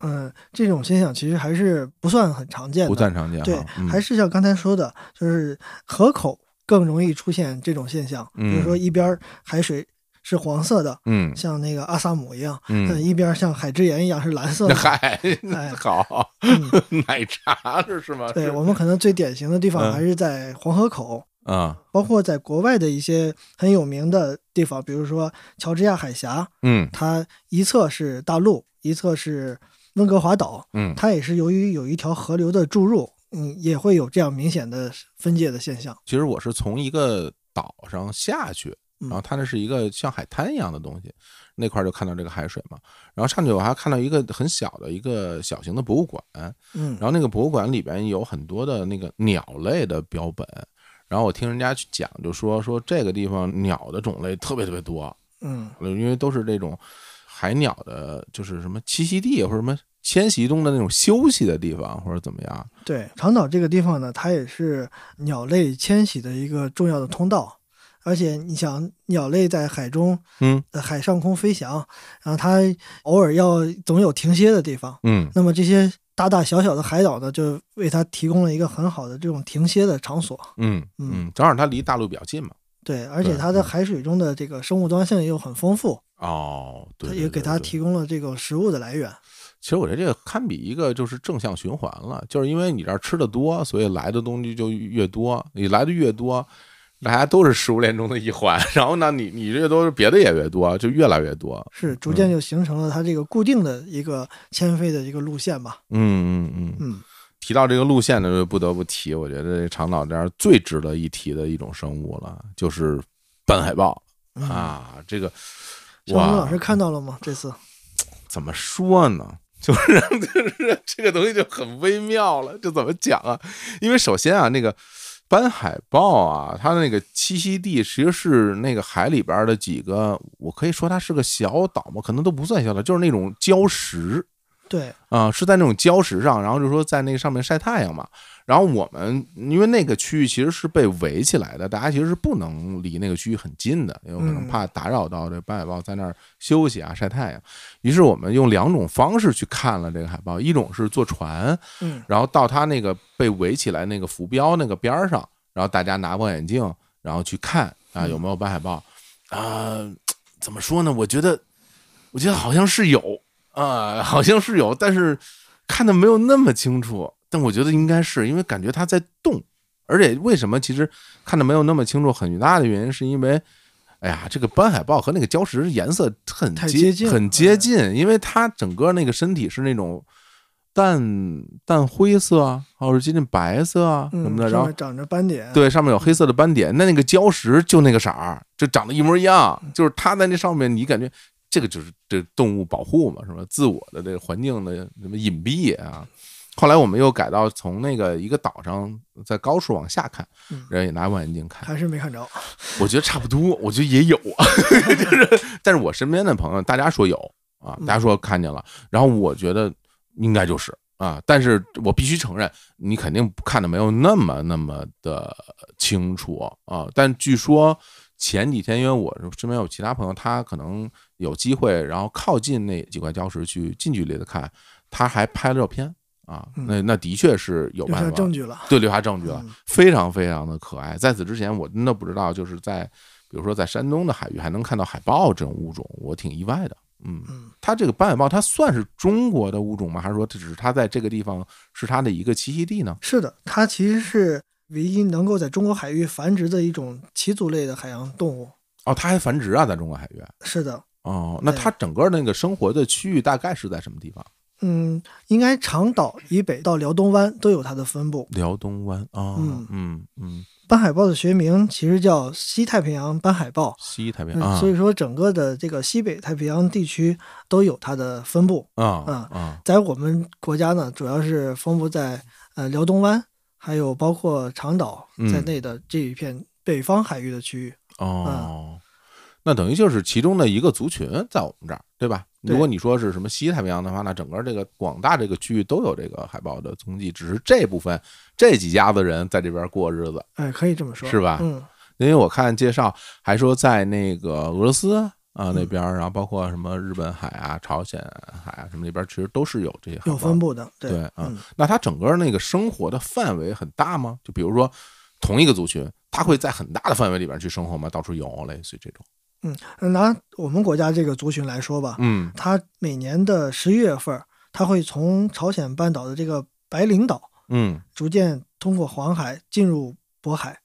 嗯，这种现象其实还是不算很常见的。不算常见对。，嗯还是像刚才说的，就是河口更容易出现这种现象，比如说一边儿海水是黄色的，嗯像那个阿萨姆一样，嗯，一边像海之盐一样是蓝色的。海哎，<laughs> 好，嗯，<laughs> 奶茶这是吗？是对我们可能最典型的地方嗯还是在黄河口，啊，包括在国外的一些很有名的地方，比如说乔治亚海峡，嗯它一侧是大陆，一侧是温哥华岛，嗯它也是由于有一条河流的注入，嗯，也会有这样明显的分界的现象。其实我是从一个岛上下去，嗯然后它那是一个像海滩一样的东西，那块儿就看到这个海水嘛。然后上去我还看到一个很小的一个小型的博物馆，嗯然后那个博物馆里边有很多的那个鸟类的标本，然后我听人家去讲，就说说这个地方鸟的种类特别特别多，嗯呃因为都是这种海鸟的，就是什么栖息地或者什么迁徙中的那种休息的地方，或者怎么样。对，长岛这个地方呢，它也是鸟类迁徙的一个重要的通道。而且你想，鸟类在海中、嗯呃海上空飞翔，然后它偶尔要总有停歇的地方。嗯那么这些大大小小的海岛呢，就为它提供了一个很好的这种停歇的场所。嗯嗯嗯，正好它离大陆比较近嘛。对，而且它的嗯海水中的这个生物多样性又很丰富，哦，对对对对也给它提供了这个食物的来源。其实我觉得这个堪比一个就是正向循环了，就是因为你这儿吃的多，所以来的东西就越多，你来的越多，大家都是食物链中的一环，<laughs> 然后呢，你你越多，别的也越多，就越来越多。是逐渐就形成了它这个固定的一个迁飞的一个路线吧。嗯嗯嗯。嗯，提到这个路线呢，就不得不提，我觉得这长岛这儿最值得一提的一种生物了，就是斑海豹嗯啊。这个小红哇，老师看到了吗？这次怎么说呢？<laughs> 就是 <laughs> 就是这个东西就很微妙了，这怎么讲啊？因为首先啊，那个斑海豹啊，它的那个栖息地其实是那个海里边的几个，我可以说它是个小岛嘛，可能都不算小岛，就是那种礁石。对，啊、是在那种礁石上，然后就说在那个上面晒太阳嘛。然后我们因为那个区域其实是被围起来的，大家其实是不能离那个区域很近的，有可能嗯怕打扰到这斑海豹在那儿休息啊、晒太阳。于是我们用两种方式去看了这个海豹，一种是坐船，嗯然后到它那个被围起来那个浮标那个边儿上，然后大家拿望远镜，然后去看啊有没有斑海豹。啊、怎么说呢？我觉得，我觉得好像是有啊、好像是有，但是看的没有那么清楚。但我觉得应该是因为感觉它在动，而且为什么其实看的没有那么清楚，很大的原因是因为。哎呀，这个斑海豹和那个礁石颜色很接接近很接近，因为它整个那个身体是那种淡淡灰色啊，或者接近白色啊什嗯，么的，然后长着斑点。，对，上面有黑色的斑点，那那个礁石就那个色儿，就长得一模一样，就是它在那上面，你感觉这个就是这动物保护嘛，是吧？自我的这个环境的什么隐蔽啊。后来我们又改到从那个一个岛上，在高处往下看嗯，人也拿望远镜看，还是没看着。我觉得差不多，我觉得也有，<laughs> 就是，但是我身边的朋友，大家说有啊，大家说看见了，然后我觉得应该就是啊，但是我必须承认，你肯定看的没有那么那么的清楚啊。但据说前几天，因为我身边有其他朋友，他可能有机会，然后靠近那几块礁石去近距离的看，他还拍了照片啊，嗯那那的确是有办法证据了。对，留下证据了嗯，非常非常的可爱。在此之前，我真的不知道，就是在比如说在山东的海域还能看到海豹这种物种，我挺意外的。嗯，嗯，它这个斑海豹，它算是中国的物种吗？还是说这只是它在这个地方是它的一个栖息地呢？是的，它其实是唯一能够在中国海域繁殖的一种鳍足类的海洋动物。哦，它还繁殖啊，在中国海域。是的，哦，那它整个那个生活的区域大概是在什么地方？嗯，应该长岛以北到辽东湾都有它的分布。辽东湾啊，嗯嗯嗯，斑海豹的学名其实叫西太平洋斑海豹，西太平嗯洋啊所以说整个的这个西北太平洋地区都有它的分布。啊嗯啊在我们国家呢，主要是分布在呃辽东湾，还有包括长岛嗯。在内的这一片北方海域的区域。哦，那等于就是其中的一个族群在我们这儿，对吧？如果你说是什么西太平洋的话，那整个这个广大这个区域都有这个海豹的踪迹，只是这部分这几家子人在这边过日子，哎，可以这么说，是吧？嗯，因为我看介绍还说在那个俄罗斯啊嗯那边，然后包括什么日本海啊、朝鲜海啊什么那边，其实都是有这些海有分布的，对，嗯，那它整个那个生活的范围很大吗？就比如说同一个族群，它会在很大的范围里边去生活吗？到处游，类似于这种。嗯，拿我们国家这个族群来说吧，嗯它每年的十一月份，它会从朝鲜半岛的这个白领岛嗯，逐渐通过黄海进入渤海，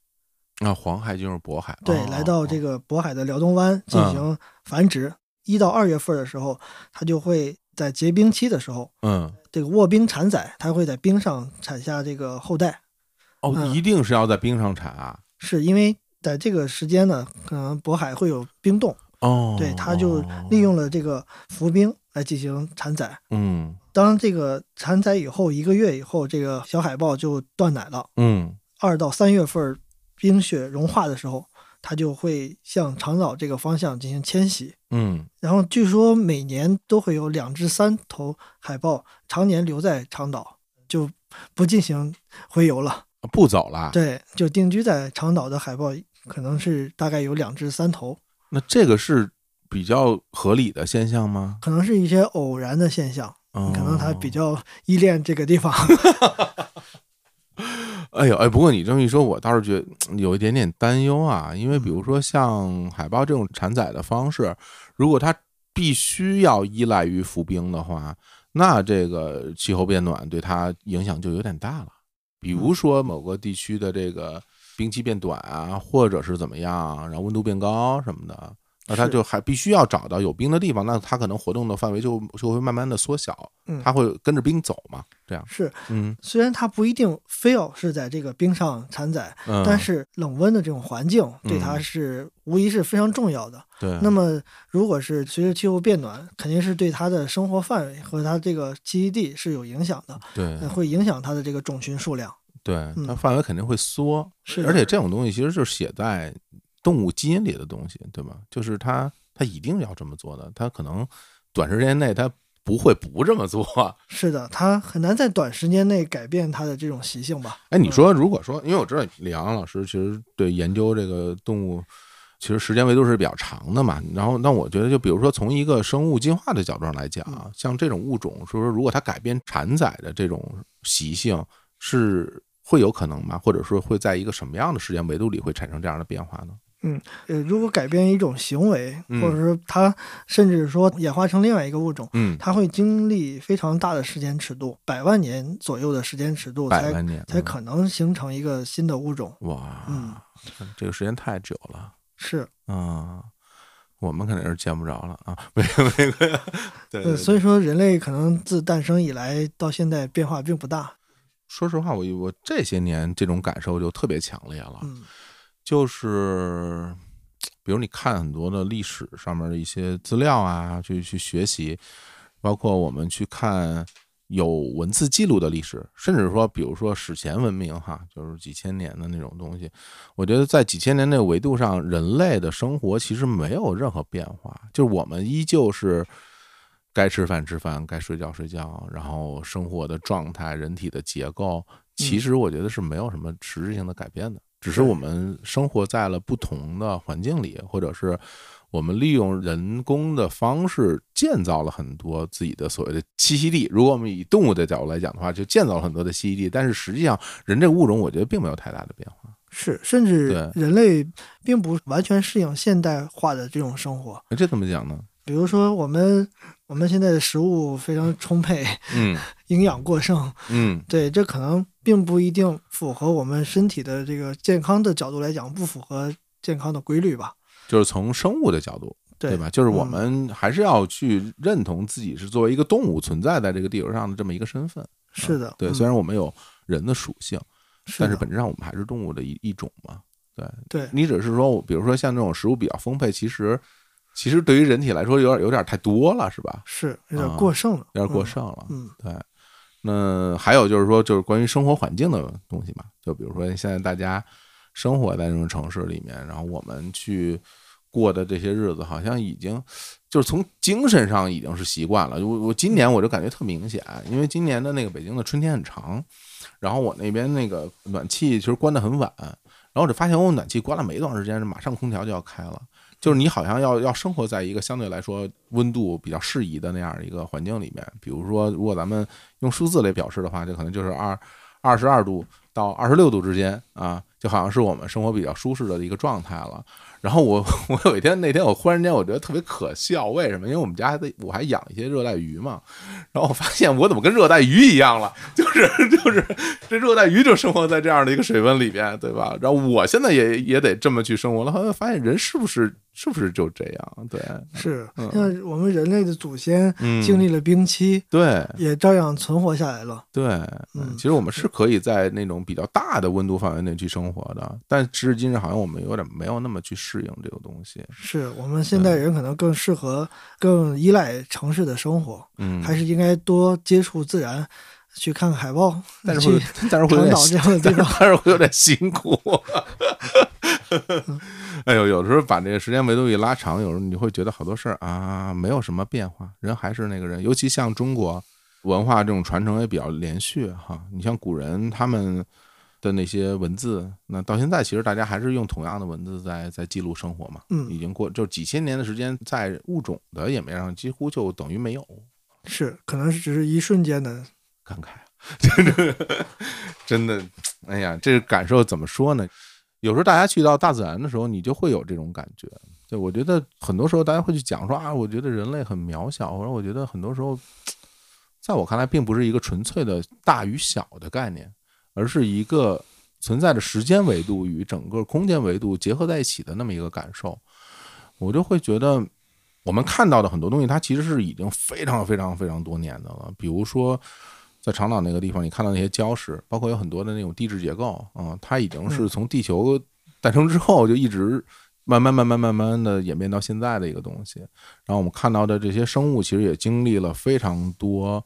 啊，黄海进入渤海，对，哦来到这个个渤海的辽东湾进行繁殖。一到二月份的时候，它就会在结冰期的时候，嗯这个卧冰产仔，它会在冰上产下这个后代，哦，嗯一定是要在冰上产啊。是因为在这个时间呢，可能渤海会有冰冻，哦，对，它就利用了这个浮冰来进行产仔。嗯当这个产仔以后，一个月以后，这个小海豹就断奶了。嗯二到三月份冰雪融化的时候，它就会向长岛这个方向进行迁徙。嗯然后据说每年都会有两至三头海豹常年留在长岛，就不进行洄游了。不走了。对，就定居在长岛的海豹可能是大概有两至三头，那这个是比较合理的现象吗？可能是一些偶然的现象，哦可能它比较依恋这个地方。<laughs> 哎呦哎，不过你这么一说，我倒是觉得嗯有一点点担忧啊，因为比如说像海豹这种产崽的方式，如果它必须要依赖于浮冰的话，那这个气候变暖对它影响就有点大了。比如说某个地区的这个冰期变短啊，或者是怎么样，然后温度变高什么的，那它就还必须要找到有冰的地方，那它可能活动的范围就就会慢慢的缩小，嗯它会跟着冰走嘛，这样，是，嗯虽然它不一定非要是在这个冰上产崽，嗯，但是冷温的这种环境对它嗯是无疑是非常重要的。对，那么，如果是随着气候变暖，肯定是对它的生活范围和它这个栖息地是有影响的，对呃会影响它的这个种群数量。对，它范围肯定会缩，是，而且这种东西其实就是写在动物基因里的东西，对吧？就是它它一定要这么做的，它可能短时间内它不会不这么做。是的，它很难在短时间内改变它的这种习性吧？哎，你说如果说，因为我知道李阳老师其实对研究这个动物，其实时间维度是比较长的嘛。然后，那我觉得就比如说从一个生物进化的角度上来讲啊，像这种物种，说说如果它改变产崽的这种习性，是会有可能吗？或者说会在一个什么样的时间维度里会产生这样的变化呢？呃，如果改变一种行为，嗯或者说它甚至说演化成另外一个物种，嗯，它会经历非常大的时间尺度，百万年左右的时间尺度才百万年嗯才可能形成一个新的物种。哇，嗯这个时间太久了是，啊。我们肯定是见不着了啊，没有没有，<laughs> 对对呃，所以说人类可能自诞生以来到现在变化并不大。说实话，我我这些年这种感受就特别强烈了，嗯就是比如你看很多的历史上面的一些资料啊，去去学习，包括我们去看有文字记录的历史，甚至说，比如说史前文明哈，就是几千年的那种东西，我觉得在几千年那个维度上，人类的生活其实没有任何变化，就是我们依旧是。该吃饭吃饭，该睡觉睡觉，然后生活的状态、人体的结构，其实我觉得是没有什么实质性的改变的，只是我们生活在了不同的环境里，或者是我们利用人工的方式建造了很多自己的所谓的栖息地。如果我们以动物的角度来讲的话，就建造了很多的栖息地，但是实际上人这个物种，我觉得并没有太大的变化。是，甚至人类并不完全适应现代化的这种生活。那这怎么讲呢？比如说，我们我们现在的食物非常充沛，嗯营养过剩，嗯对，这可能并不一定符合我们身体的这个健康的角度来讲，不符合健康的规律吧？就是从生物的角度，对对吧？就是我嗯们还是要去认同自己是作为一个动物存在在这个地球上的这么一个身份。是的，对，嗯虽然我们有人的属性，是但是本质上我们还是动物的一一种嘛。对，对你只是说，比如说像这种食物比较丰沛，其实其实对于人体来说有点有点太多了，是吧？是有点啊过剩了，有点过嗯剩了。嗯，对。那还有就是说，就是关于生活环境的东西嘛，就比如说现在大家生活在这种城市里面，然后我们去过的这些日子，好像已经就是从精神上已经是习惯了。我我今年我就感觉特明显，因为今年的那个北京的春天很长，然后我那边那个暖气其实关得很晚，然后我就发现我暖气关了没多长时间，马上空调就要开了。就是你好像要要生活在一个相对来说温度比较适宜的那样一个环境里面。比如说，如果咱们用数字来表示的话，就可能就是二二十二度到二十六度之间啊，就好像是我们生活比较舒适的一个状态了。然后我 <laughs> 我有一天那天我忽然间我觉得特别可笑，为什么？因为我们家还得我还养一些热带鱼嘛，然后我发现我怎么跟热带鱼一样了，<laughs> 就是 <laughs> 就是这热带鱼就生活在这样的一个水温里边，对吧？然后我现在也也得这么去生活了，后来发现人是不是是不是就这样？对，是嗯像我们人类的祖先嗯经历了冰期，对也照样存活下来了。对，嗯其实我们是可以在那种比较大的温度范围内去生活的，但时至今日好像我们有点没有那么去适应这个东西。是我们现代人可能更适合、更依赖城市的生活，嗯，还是应该多接触自然，去看看海豹，但是会去 <laughs> 但是会有点长岛这样的地方。<laughs> 但是会有点辛苦。<laughs> 哎呦，有的时候把这个时间维度一拉长，有时候你会觉得好多事儿啊没有什么变化，人还是那个人。尤其像中国文化这种传承也比较连续哈。你像古人他们的那些文字，那到现在其实大家还是用同样的文字在在记录生活嘛。嗯已经过就几千年的时间，在物种的演变上几乎就等于没有。是，可能是只是一瞬间的，感慨，真的，真的，哎呀，这个感受怎么说呢？有时候大家去到大自然的时候，你就会有这种感觉。对我觉得很多时候大家会去讲说啊，我觉得人类很渺小，或者我觉得很多时候，在我看来，并不是一个纯粹的大与小的概念，而是一个存在着时间维度与整个空间维度结合在一起的那么一个感受。我就会觉得，我们看到的很多东西，它其实是已经非常非常非常多年的了。比如说，在长岛那个地方，你看到那些礁石，包括有很多的那种地质结构，啊、它已经是嗯从地球诞生之后就一直慢慢慢慢慢慢的演变到现在的一个东西。然后我们看到的这些生物，其实也经历了非常多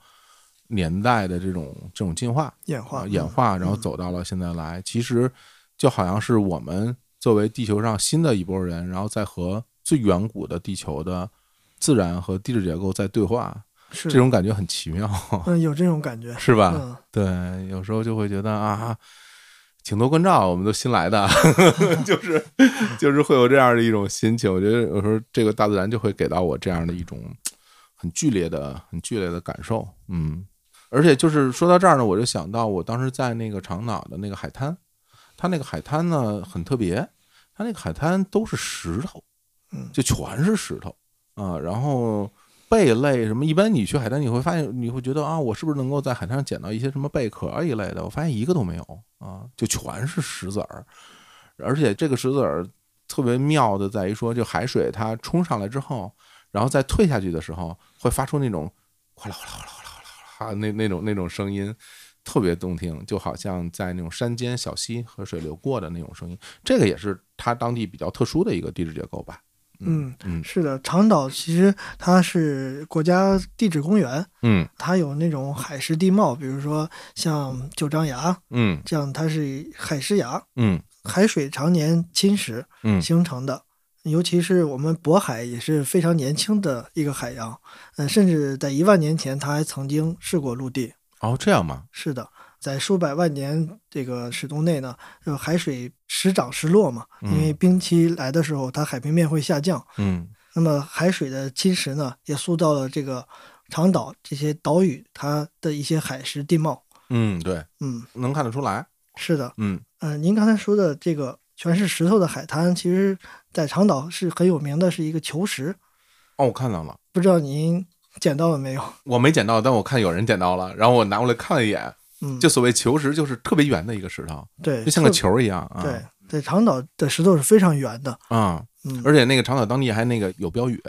年代的这种这种进化。演化、啊演化，然后嗯走到了现在来。其实就好像是我们作为地球上新的一波人，然后再和最远古的地球的自然和地质结构在对话，是这种感觉很奇妙，嗯有这种感觉，<laughs> 是吧？嗯，对，有时候就会觉得啊。请多关照，我们都新来的，<laughs> 就是就是会有这样的一种心情。我觉得有时候这个大自然就会给到我这样的一种很剧烈的、很剧烈的感受。嗯，而且就是说到这儿呢，我就想到我当时在那个长岛的那个海滩，它那个海滩呢很特别，它那个海滩都是石头，嗯就全是石头啊。然后贝类什么，一般你去海滩你会发现，你会觉得啊，我是不是能够在海滩上捡到一些什么贝壳一类的？我发现一个都没有啊，就全是石子儿，而且这个石子儿特别妙的在于说，就海水它冲上来之后，然后再退下去的时候，会发出那种哗啦哗啦哗啦哗啦哗啦哗啦那那种那种声音。特别动听，就好像在那种山间小溪河水流过的那种声音，这个也是它当地比较特殊的一个地质结构吧。嗯嗯是的，长岛其实它是国家地质公园，嗯它有那种海蚀地貌，比如说像九张崖嗯这样，它是海蚀崖，嗯海水常年侵蚀嗯形成的。尤其是我们渤海也是非常年轻的一个海洋，嗯，甚至在一万年前，它还曾经试过陆地。哦，这样吗？是的，在数百万年这个史东内呢，就，海水时涨时落嘛，因为冰期来的时候，它海平面会下降，嗯那么海水的侵蚀呢，也塑造了这个长岛这些岛屿它的一些海蚀地貌。嗯，对，嗯，能看得出来。是的，嗯嗯、您刚才说的这个全是石头的海滩，其实在长岛是很有名的，是一个球石，哦，我看到了，不知道您捡到了没有？<laughs> 我没捡到，但我看有人捡到了，然后我拿过来看了一眼，嗯，就所谓球石，就是特别圆的一个石头，对，就像个球一样啊。对，在长岛的石头是非常圆的，啊，嗯，而且那个长岛当地还那个有标语，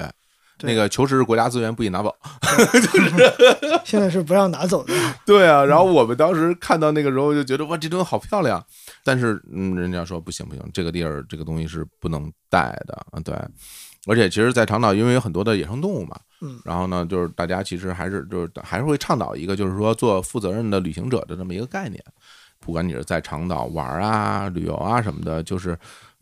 那个球石是国家资源，不许拿走。<laughs> <laughs> 现在是不让拿走的。<laughs> 对啊，然后我们当时看到那个时候就觉得哇，这东西好漂亮，但是嗯，人家说不行不行，这个地儿这个东西是不能带的啊。对，而且其实，在长岛因为有很多的野生动物嘛，嗯然后呢，就是大家其实还是就是还是会倡导一个，就是说做负责任的旅行者的这么一个概念。不管你是在长岛玩啊、旅游啊什么的，就是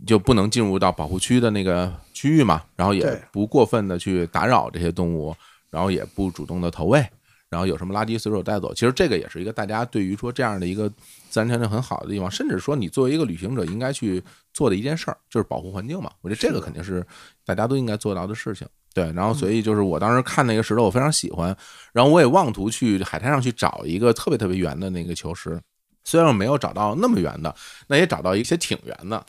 就不能进入到保护区的那个区域嘛，然后也不过分的去打扰这些动物，然后也不主动的投喂，然后有什么垃圾随手带走。其实这个也是一个大家对于说这样的一个自然条件很好的地方，甚至说你作为一个旅行者应该去做的一件事儿，就是保护环境嘛。我觉得这个肯定是大家都应该做到的事情。对，然后所以就是我当时看那个石头，我非常喜欢，然后我也妄图去海滩上去找一个特别特别圆的那个球石，虽然我没有找到那么圆的，那也找到一些挺圆的。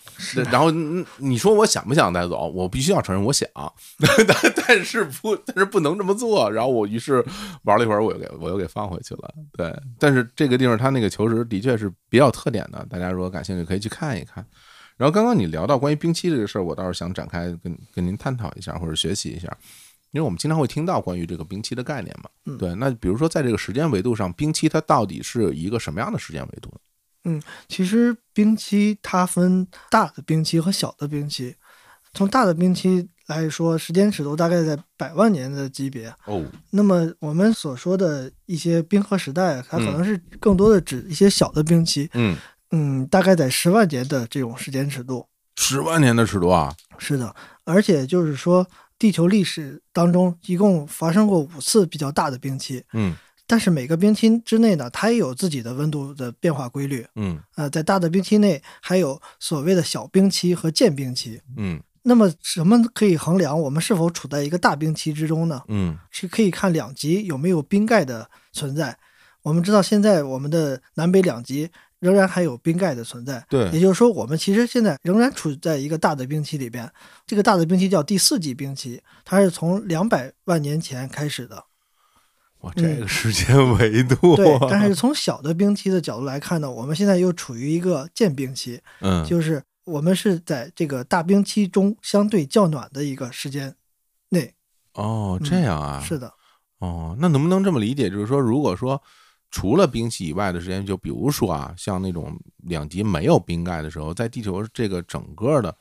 然后嗯你说我想不想带走？我必须要承认，我想，<laughs> 但但是不，但是不能这么做。然后我于是玩了一会儿，我又给我又给放回去了。对，但是这个地方它那个球石的确是比较有特点的，大家如果感兴趣可以去看一看。然后刚刚你聊到关于冰期这个事儿，我倒是想展开跟跟您探讨一下，或者学习一下。因为我们经常会听到关于这个冰期的概念嘛，嗯对。那比如说在这个时间维度上，冰期它到底是一个什么样的时间维度呢？其实冰期它分大的冰期和小的冰期。从大的冰期来说，时间尺度大概在百万年的级别。哦，那么我们所说的一些冰河时代，它可嗯能是更多的指一些小的冰期，嗯，嗯，大概在十万年的这种时间尺度。十万年的尺度啊，是的，而且就是说，地球历史当中一共发生过五次比较大的冰期，嗯但是每个冰期之内呢，它也有自己的温度的变化规律。嗯呃，在大的冰期内，还有所谓的小冰期和间冰期。嗯那么，什么可以衡量我们是否处在一个大冰期之中呢？嗯是可以看两极有没有冰盖的存在。我们知道，现在我们的南北两极仍然还有冰盖的存在。也，就是说，我们其实现在仍然处在一个大的冰期里边。这个大的冰期叫第四纪冰期，它是从两百万年前开始的。哇，这个时间维度，嗯对，但是从小的冰期的角度来看呢，我们现在又处于一个间冰期，嗯，就是我们是在这个大冰期中相对较暖的一个时间内。哦，这样啊，是的，哦，那能不能这么理解？就是说，如果说除了冰期以外的时间，就比如说啊，像那种两极没有冰盖的时候，在地球这个整个的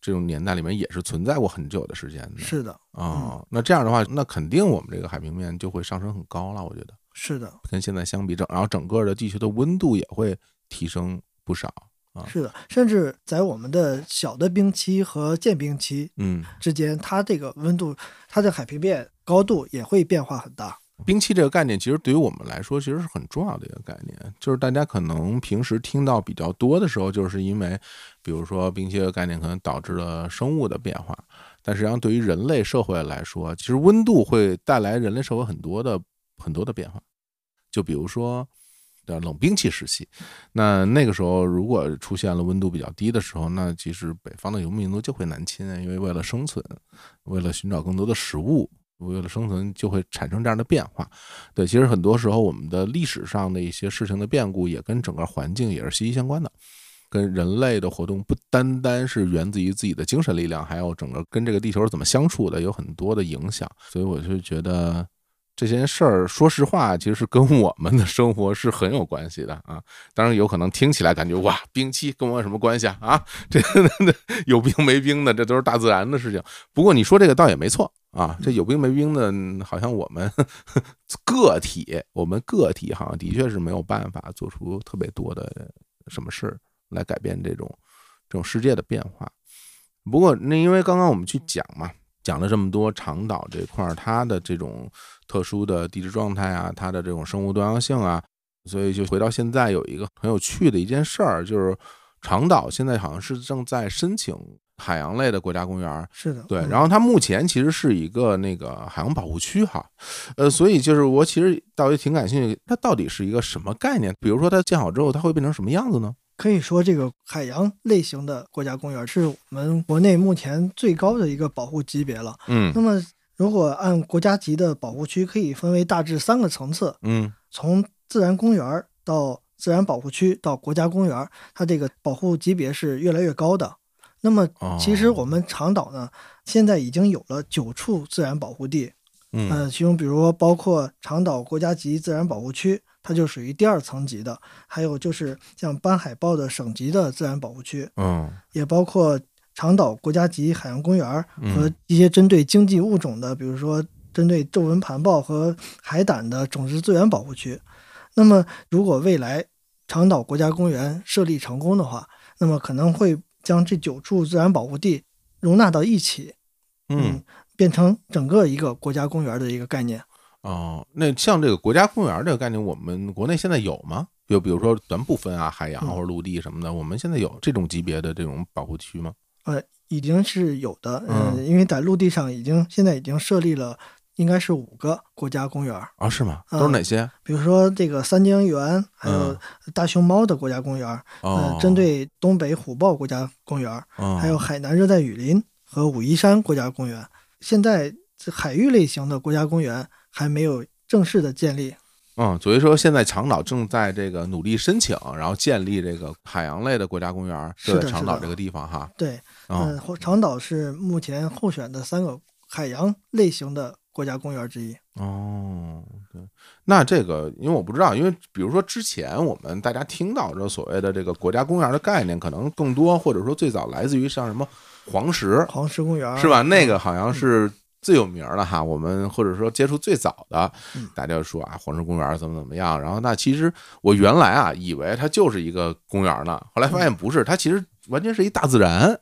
这种年代里面，也是存在过很久的时间的。是的，哦，那这样的话，那肯定我们这个海平面就会上升很高了。我觉得是的，跟现在相比，整然后整个的地球的温度也会提升不少。啊是的，甚至在我们的小的冰期和渐冰期嗯，之间，它这个温度，它的海平面高度也会变化很大。冰期这个概念，其实对于我们来说，其实是很重要的一个概念。就是大家可能平时听到比较多的时候，就是因为，比如说冰期这个概念可能导致了生物的变化，但实际上对于人类社会来说，其实温度会带来人类社会很多的很多的变化。就比如说冷兵器时期，那那个时候如果出现了温度比较低的时候，那其实北方的游牧民族就会南侵，因为为了生存，为了寻找更多的食物。为了生存，就会产生这样的变化。对，其实很多时候我们的历史上的一些事情的变故，也跟整个环境也是息息相关的，跟人类的活动不单单是源自于自己的精神力量，还有整个跟这个地球是怎么相处的，有很多的影响。所以我就觉得这件事儿，说实话，其实是跟我们的生活是很有关系的啊。当然，有可能听起来感觉哇，冰期跟我有什么关系啊？啊，这有冰没冰的，这都是大自然的事情。不过你说这个倒也没错啊，这有冰没冰的，好像我们 <laughs> 个体，我们个体好像的确是没有办法做出特别多的什么事儿来改变这种这种世界的变化。不过那因为刚刚我们去讲嘛，讲了这么多长岛这块儿它的这种特殊的地质状态啊，它的这种生物多样性啊，所以就回到现在有一个很有趣的一件事儿，就是长岛现在好像是正在申请海洋类的国家公园，是的，对，嗯然后它目前其实是一个那个海洋保护区哈，呃，所以就是我其实倒也挺感兴趣，它到底是一个什么概念？比如说它建好之后，它会变成什么样子呢？可以说这个海洋类型的国家公园是我们国内目前最高的一个保护级别了。嗯那么，如果按国家级的保护区，可以分为大致三个层次，嗯从自然公园到自然保护区到国家公园，它这个保护级别是越来越高的。那么，哦，其实我们长岛呢，现在已经有了九处自然保护地，嗯。呃，其中比如说包括长岛国家级自然保护区，它就属于第二层级的，还有就是像斑海豹的省级的自然保护区，嗯。也包括长岛国家级海洋公园和一些针对经济物种的，比如说针对皱纹盘豹和海胆的种质资源保护区。那么，如果未来长岛国家公园设立成功的话，那么可能会将这九处自然保护地容纳到一起，嗯变成整个一个国家公园的一个概念。哦，那像这个国家公园这个概念，我们国内现在有吗？就比如说咱不分啊，海洋嗯或者陆地什么的，我们现在有这种级别的这种保护区吗？呃，已经是有的，嗯呃，因为在陆地上已经现在已经设立了应该是五个国家公园儿，啊，是吗？嗯都是哪些？比如说这个三江源，还有嗯大熊猫的国家公园针对东北虎豹国家公园，哦还有海南热带雨林和武夷山国家公园。现在这海域类型的国家公园还没有正式的建立。嗯，所以说现在长岛正在这个努力申请，然后建立这个海洋类的国家公园，是在长岛这个地方哈。对，啊、嗯，长岛是目前候选的三个海洋类型的国家公园之一。哦，对，那这个因为我不知道，因为比如说之前我们大家听到这所谓的这个国家公园的概念，可能更多或者说最早来自于像什么黄石，黄石公园是吧？那个好像是最有名儿的哈，我们或者说接触最早的嗯，大家就说啊，黄石公园怎么怎么样。然后那其实我原来啊以为它就是一个公园呢，后来发现不是，它其实完全是一大自然。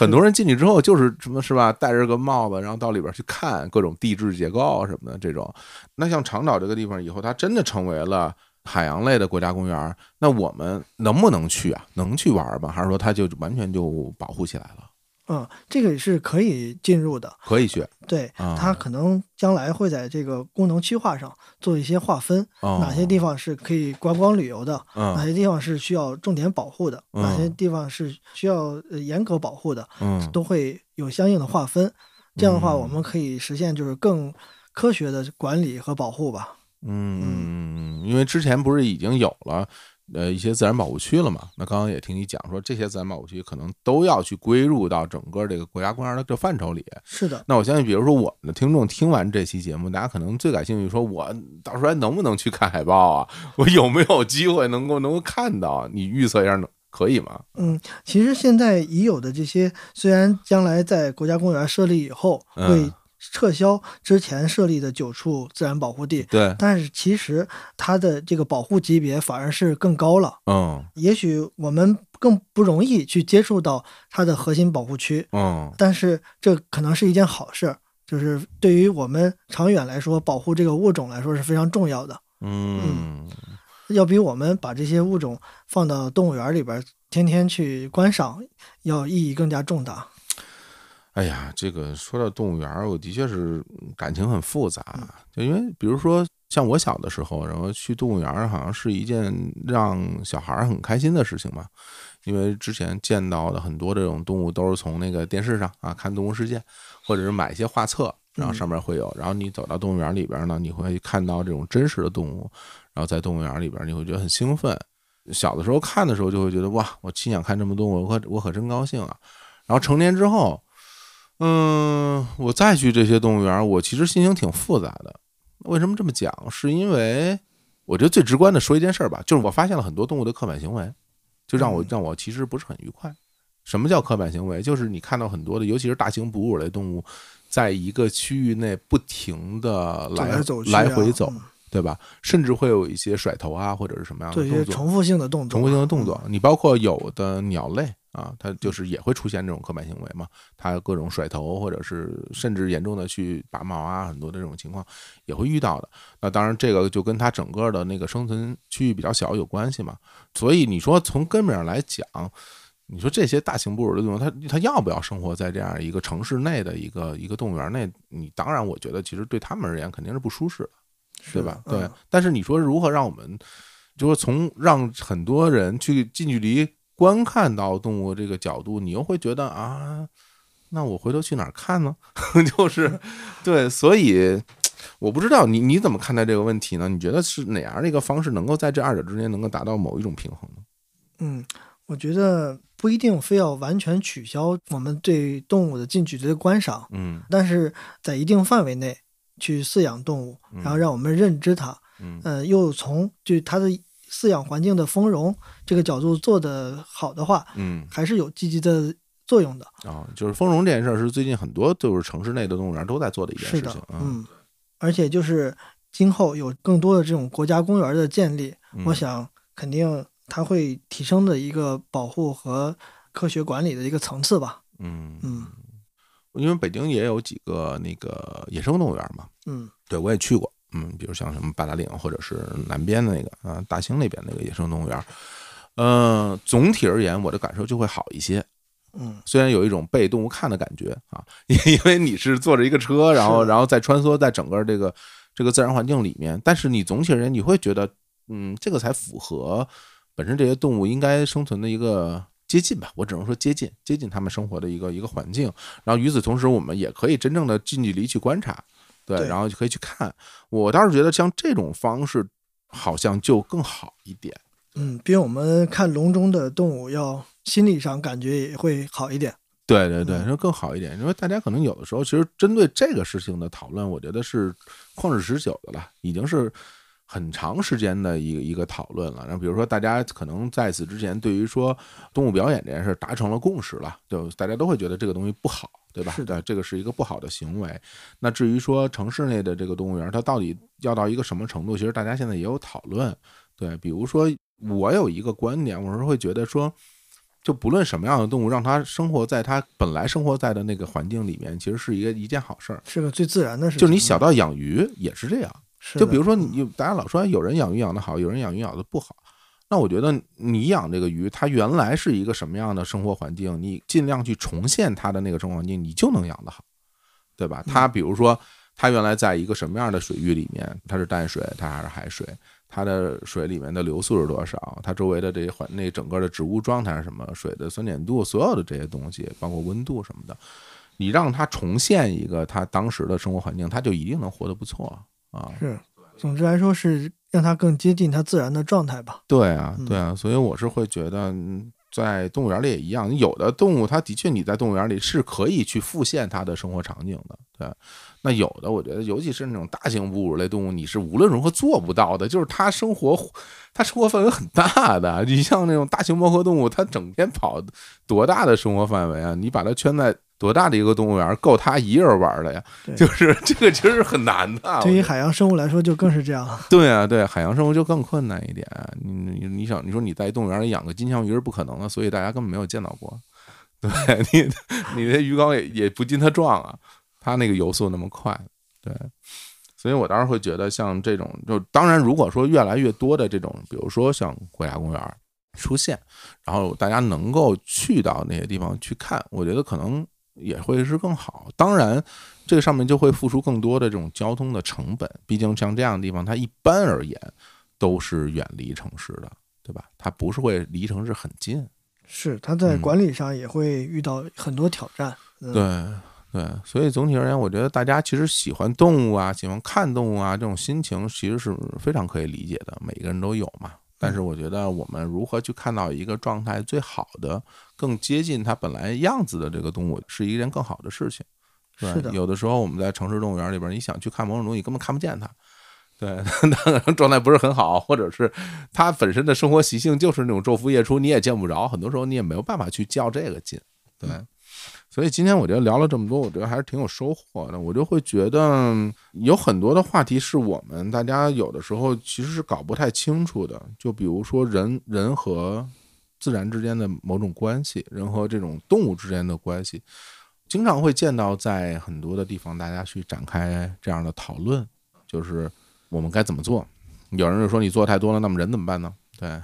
很多人进去之后就是什么是吧，戴着个帽子，然后到里边去看各种地质结构什么的这种。那像长岛这个地方，以后它真的成为了海洋类的国家公园，那我们能不能去啊？能去玩吗？还是说它就完全就保护起来了？嗯，这个是可以进入的。可以学对，啊它可能将来会在这个功能区划上做一些划分，哦，哪些地方是可以观光旅游的，哪嗯些地方是需要重点保护的，哪些嗯地方是需要呃严格保护的，嗯都会有相应的划分。这样的话，嗯我们可以实现就是更科学的管理和保护吧。嗯，因为之前不是已经有了呃一些自然保护区了嘛？那刚刚也听你讲说，这些自然保护区可能都要去归入到整个这个国家公园的这范畴里。是的，那我相信，比如说我们的听众听完这期节目，大家可能最感兴趣，说我到时候还能不能去看海豹啊？我有没有机会能够能够看到？你预测一下，能可以吗？嗯，其实现在已有的这些，虽然将来在国家公园设立以后嗯会撤销之前设立的九处自然保护地，对，但是其实它的这个保护级别反而是更高了。嗯也许我们更不容易去接触到它的核心保护区，嗯但是这可能是一件好事，就是对于我们长远来说，保护这个物种来说是非常重要的，嗯要比我们把这些物种放到动物园里边天天去观赏要意义更加重大。哎呀，这个说到动物园，我的确是感情很复杂，就因为比如说像我小的时候，然后去动物园好像是一件让小孩很开心的事情嘛，因为之前见到的很多这种动物都是从那个电视上啊看《动物世界》，或者是买一些画册，然后上面会有，然后你走到动物园里边呢，你会看到这种真实的动物，然后在动物园里边你会觉得很兴奋。小的时候看的时候就会觉得哇，我亲眼看这么动物，我可我可真高兴啊。然后成年之后，嗯，我再去这些动物园，我其实心情挺复杂的。为什么这么讲？是因为我觉得最直观的说一件事儿吧，就是我发现了很多动物的刻板行为，就让我嗯让我其实不是很愉快。什么叫刻板行为？就是你看到很多的，尤其是大型哺乳类动物，在一个区域内不停的走来来走、啊，来回走，嗯对吧？甚至会有一些甩头啊，或者是什么样的动作，重复性的动作，重复性的动作。嗯你包括有的鸟类啊，它就是也会出现这种刻板行为嘛，它各种甩头，或者是甚至严重的去拔毛啊，很多的这种情况也会遇到的。那当然，这个就跟它整个的那个生存区域比较小有关系嘛。所以你说从根本上来讲，你说这些大型哺乳类动物，它它要不要生活在这样一个城市内的一个一个动物园内？你当然，我觉得其实对他们而言肯定是不舒适的。对吧？对嗯，但是你说如何让我们，就说从让很多人去近距离观看到动物这个角度，你又会觉得啊，那我回头去哪儿看呢？<laughs> 就是对，所以我不知道你你怎么看待这个问题呢？你觉得是哪样的一个方式能够在这二者之间能够达到某一种平衡呢？嗯，我觉得不一定非要完全取消我们对动物的近距离的观赏，嗯但是在一定范围内去饲养动物，嗯然后让我们认知它，嗯呃，又从就它的饲养环境的丰容这个角度做得好的话，嗯还是有积极的作用的。啊，就是丰容这件事儿是最近很多就是城市内的动物园都在做的一件事情，，嗯，而且就是今后有更多的这种国家公园的建立，嗯我想肯定它会提升的一个保护和科学管理的一个层次吧。嗯嗯因为北京也有几个那个野生动物园嘛，嗯对我也去过，嗯，比如像什么八达岭或者是南边的那个啊大兴那边那个野生动物园，呃，总体而言我的感受就会好一些，嗯，虽然有一种被动物看的感觉啊，因为你是坐着一个车，然后然后再穿梭在整个这个这个自然环境里面，但是你总体而言你会觉得，嗯，这个才符合本身这些动物应该生存的一个接近吧，我只能说接近接近它们生活的一个一个环境。然后与此同时，我们也可以真正的近距离去观察，对，然后就可以去看。我倒是觉得像这种方式好像就更好一点。嗯，比我们看笼中的动物要心理上感觉也会好一点。对对对，嗯说更好一点，因为大家可能有的时候其实针对这个事情的讨论，我觉得是旷日持久的了，已经是很长时间的一个一个讨论了。然后比如说，大家可能在此之前对于说动物表演这件事达成了共识了，就大家都会觉得这个东西不好，对吧？是的，这个是一个不好的行为。那至于说城市内的这个动物园，它到底要到一个什么程度，其实大家现在也有讨论。对，比如说我有一个观点，我是会觉得说。就不论什么样的动物，让它生活在它本来生活在的那个环境里面，其实是一个一件好事儿。是个最自然的事情。就是你小到养鱼也是这样，是就比如说你大家老说有人养鱼养得好，有人养鱼养得不好。那我觉得你养这个鱼，它原来是一个什么样的生活环境，你尽量去重现它的那个生活环境，你就能养得好，对吧？它比如说它原来在一个什么样的水域里面，它是淡水，它还是海水，它的水里面的流速是多少，它周围的这些环那整个的植物状态是什么，水的酸碱度，所有的这些东西，包括温度什么的，你让它重现一个它当时的生活环境，它就一定能活得不错啊。是，总之来说是让它更接近它自然的状态吧。对啊，嗯对啊，所以我是会觉得，嗯在动物园里也一样，有的动物它的确你在动物园里是可以去复现它的生活场景的，对。那有的我觉得，尤其是那种大型哺乳类动物，你是无论如何做不到的，就是它生活它生活范围很大的。你像那种大型猫科动物，它整天跑多大的生活范围啊？你把它圈在多大的一个动物园，够他一人玩的呀？就是 <laughs> 这个其实是很难的。对于海洋生物来说就更是这样了。对啊，对，海洋生物就更困难一点。你你你想，你说你在动物园里养个金枪鱼是不可能的，所以大家根本没有见到过。对 <laughs> 你，你的鱼缸也也不禁它撞啊，它那个游速那么快，对。所以我当时会觉得，像这种，就当然，如果说越来越多的这种，比如说像国家公园出现，然后大家能够去到那些地方去看，我觉得可能也会是更好。当然，这个上面就会付出更多的这种交通的成本，毕竟像这样的地方，它一般而言都是远离城市的，对吧？它不是会离城市很近。是，它在嗯管理上也会遇到很多挑战。嗯、对对，所以总体而言，我觉得大家其实喜欢动物啊，喜欢看动物啊，这种心情其实是非常可以理解的，每个人都有嘛。但是我觉得我们如何去看到一个状态最好的、更接近它本来样子的这个动物，是一件更好的事情。是的有的时候我们在城市动物园里边，你想去看某种东西，根本看不见它。对，<laughs> 状态不是很好，或者是它本身的生活习性就是那种昼伏夜出，你也见不着，很多时候你也没有办法去较这个劲。对，所以今天我觉得聊了这么多，我觉得还是挺有收获的。我就会觉得有很多的话题是我们大家有的时候其实是搞不太清楚的，就比如说人人和自然之间的某种关系，人和这种动物之间的关系，经常会见到在很多的地方大家去展开这样的讨论，就是我们该怎么做。有人就说你做太多了，那么人怎么办呢？对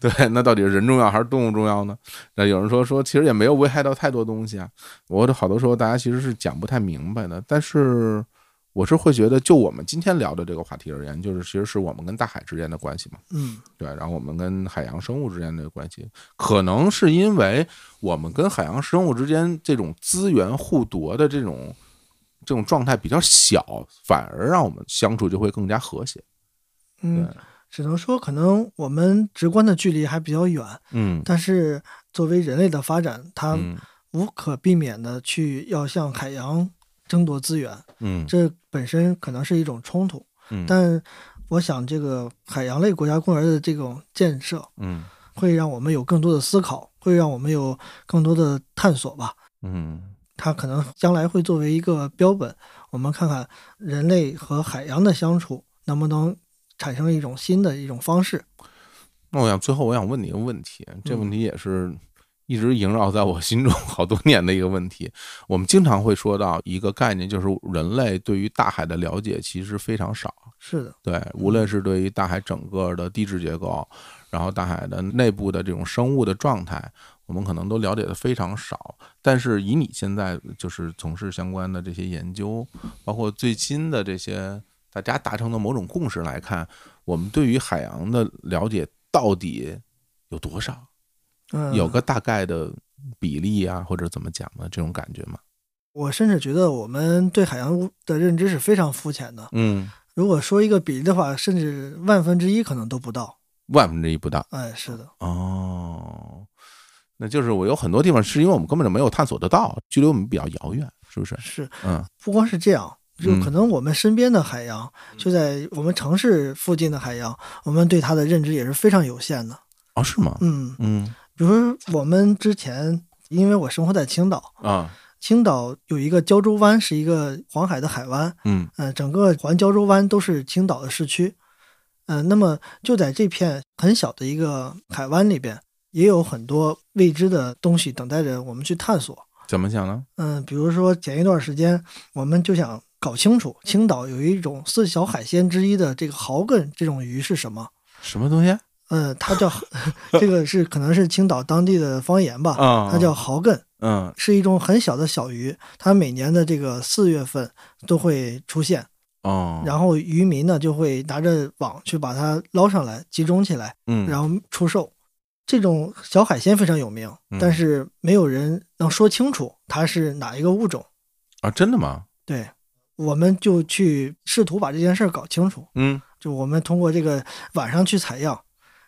<laughs> 对，那到底是人重要还是动物重要呢？那有人说说，其实也没有危害到太多东西啊。我好多时候大家其实是讲不太明白的，但是我是会觉得，就我们今天聊的这个话题而言，就是其实是我们跟大海之间的关系嘛。嗯，对，然后我们跟海洋生物之间的关系，可能是因为我们跟海洋生物之间这种资源互夺的这种这种状态比较小，反而让我们相处就会更加和谐。嗯对，只能说可能我们直观的距离还比较远，嗯。但是作为人类的发展，它嗯。无可避免的去要向海洋争夺资源，嗯。这本身可能是一种冲突。嗯。但我想，这个海洋类国家公园的这种建设，嗯。会让我们有更多的思考，会让我们有更多的探索吧。嗯。它可能将来会作为一个标本，我们看看人类和海洋的相处能不能产生一种新的一种方式。那我想最后我想问你一个问题，这问题也是一直萦绕在我心中好多年的一个问题。我们经常会说到一个概念，就是人类对于大海的了解其实非常少。是的，对，无论是对于大海整个的地质结构，然后大海的内部的这种生物的状态，我们可能都了解的非常少。但是以你现在就是从事相关的这些研究，包括最新的这些大家达成的某种共识来看，我们对于海洋的了解到底有多少？嗯，有个大概的比例啊，或者怎么讲呢？这种感觉吗？我甚至觉得我们对海洋的认知是非常肤浅的。嗯，如果说一个比例的话，甚至万分之一可能都不到。万分之一不到。哎，是的，哦，那就是我有很多地方是因为我们根本就没有探索得到，距离我们比较遥远，是不是？是嗯不光是这样，就嗯可能我们身边的海洋，就在我们城市附近的海洋，我们对它的认知也是非常有限的。哦，是吗？嗯，嗯比如说我们之前，因为我生活在青岛，啊青岛有一个胶州湾，是一个黄海的海湾，嗯呃，整个环胶州湾都是青岛的市区。嗯、那么就在这片很小的一个海湾里边，也有很多未知的东西等待着我们去探索。怎么讲呢？嗯，比如说前一段时间，我们就想搞清楚青岛有一种四小海鲜之一的这个蚝艮这种鱼是什么。什么东西呃，它叫 <laughs> 这个是可能是青岛当地的方言吧，啊？它叫蚝艮，嗯是一种很小的小鱼，它每年的这个四月份都会出现，哦，然后渔民呢就会拿着网去把它捞上来，集中起来，嗯然后出售。这种小海鲜非常有名嗯，但是没有人能说清楚它是哪一个物种。啊，真的吗？对，我们就去试图把这件事儿搞清楚。嗯就我们通过这个晚上去采样，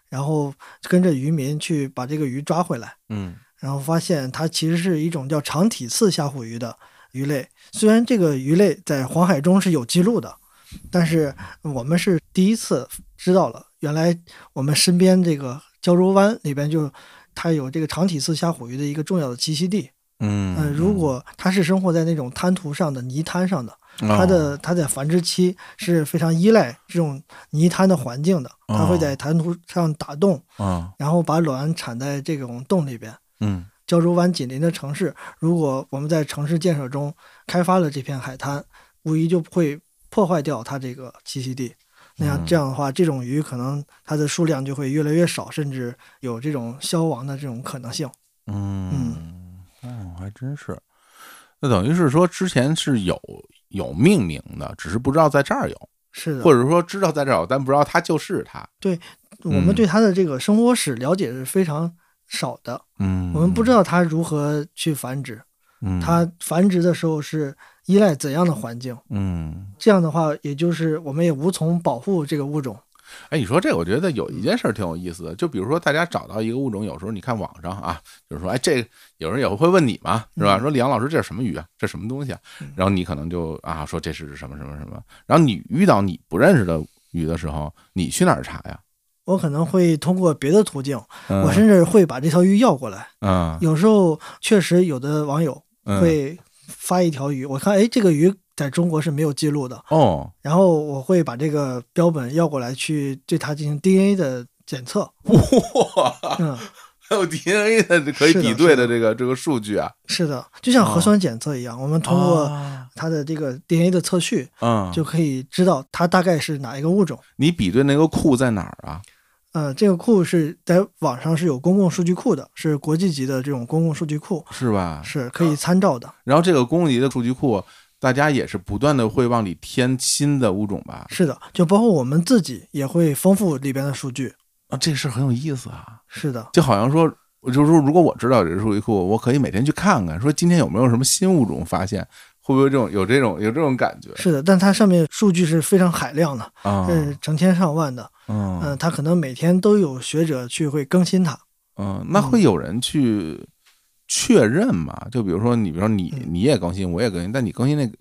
然后跟着渔民去把这个鱼抓回来，嗯然后发现它其实是一种叫长体刺虾虎鱼的鱼类。虽然这个鱼类在黄海中是有记录的，但是我们是第一次知道了，原来我们身边这个胶州湾里边就它有这个长体刺虾虎鱼的一个重要的栖息地。嗯嗯、如果它是生活在那种滩涂上的泥滩上的，哦它的它在繁殖期是非常依赖这种泥滩的环境的，它会哦在滩涂上打洞，啊然后把卵产在这种洞里边。嗯胶州湾紧邻的城市，如果我们在城市建设中开发了这片海滩，无疑就会破坏掉它这个栖息地。那样嗯这样的话，这种鱼可能它的数量就会越来越少，甚至有这种消亡的这种可能性。嗯哦，还真是。那等于是说，之前是有有命名的，只是不知道在这儿有，是的，或者说知道在这儿有，但不知道它就是它。对我们对它的这个生活史了解是非常少的，嗯，我们不知道它如何去繁殖，嗯。它繁殖的时候是依赖怎样的环境。嗯，这样的话，也就是我们也无从保护这个物种。哎，你说这，我觉得有一件事儿挺有意思的，就比如说大家找到一个物种，有时候你看网上啊，就是说，哎，这个有人也会问你嘛，是吧？嗯说李阳老师，这是什么鱼啊？这什么东西啊嗯？然后你可能就啊说这是什么什么什么，然后你遇到你不认识的鱼的时候，你去哪儿查呀？我可能会通过别的途径，嗯我甚至会把这条鱼要过来。嗯有时候确实有的网友嗯会发一条鱼，我看哎这个鱼在中国是没有记录的，哦，然后我会把这个标本要过来去对它进行 DNA 的检测。哇，嗯，还有 DNA 的可以比对的这个这个数据啊，是的，就像核酸检测一样，我们通过啊它的这个 DNA 的测序嗯，就可以知道它大概是哪一个物种。你比对那个库在哪儿啊？呃，这个库是在网上是有公共数据库的，是国际级的这种公共数据库，是吧？是可以参照的。然后这个公共级的数据库，大家也是不断的会往里添新的物种吧？是的，就包括我们自己也会丰富里边的数据。啊，这事儿很有意思啊！是的，就好像说，就是说，如果我知道这个数据库，我可以每天去看看，说今天有没有什么新物种发现，会不会这种有这种有这种感觉是的，但它上面数据是非常海量的，啊？是成千上万的。嗯嗯、它可能每天都有学者去会更新它。嗯，那会有人去确认嘛？就比如说你，比如说你嗯。你也更新，我也更新，但你更新那个，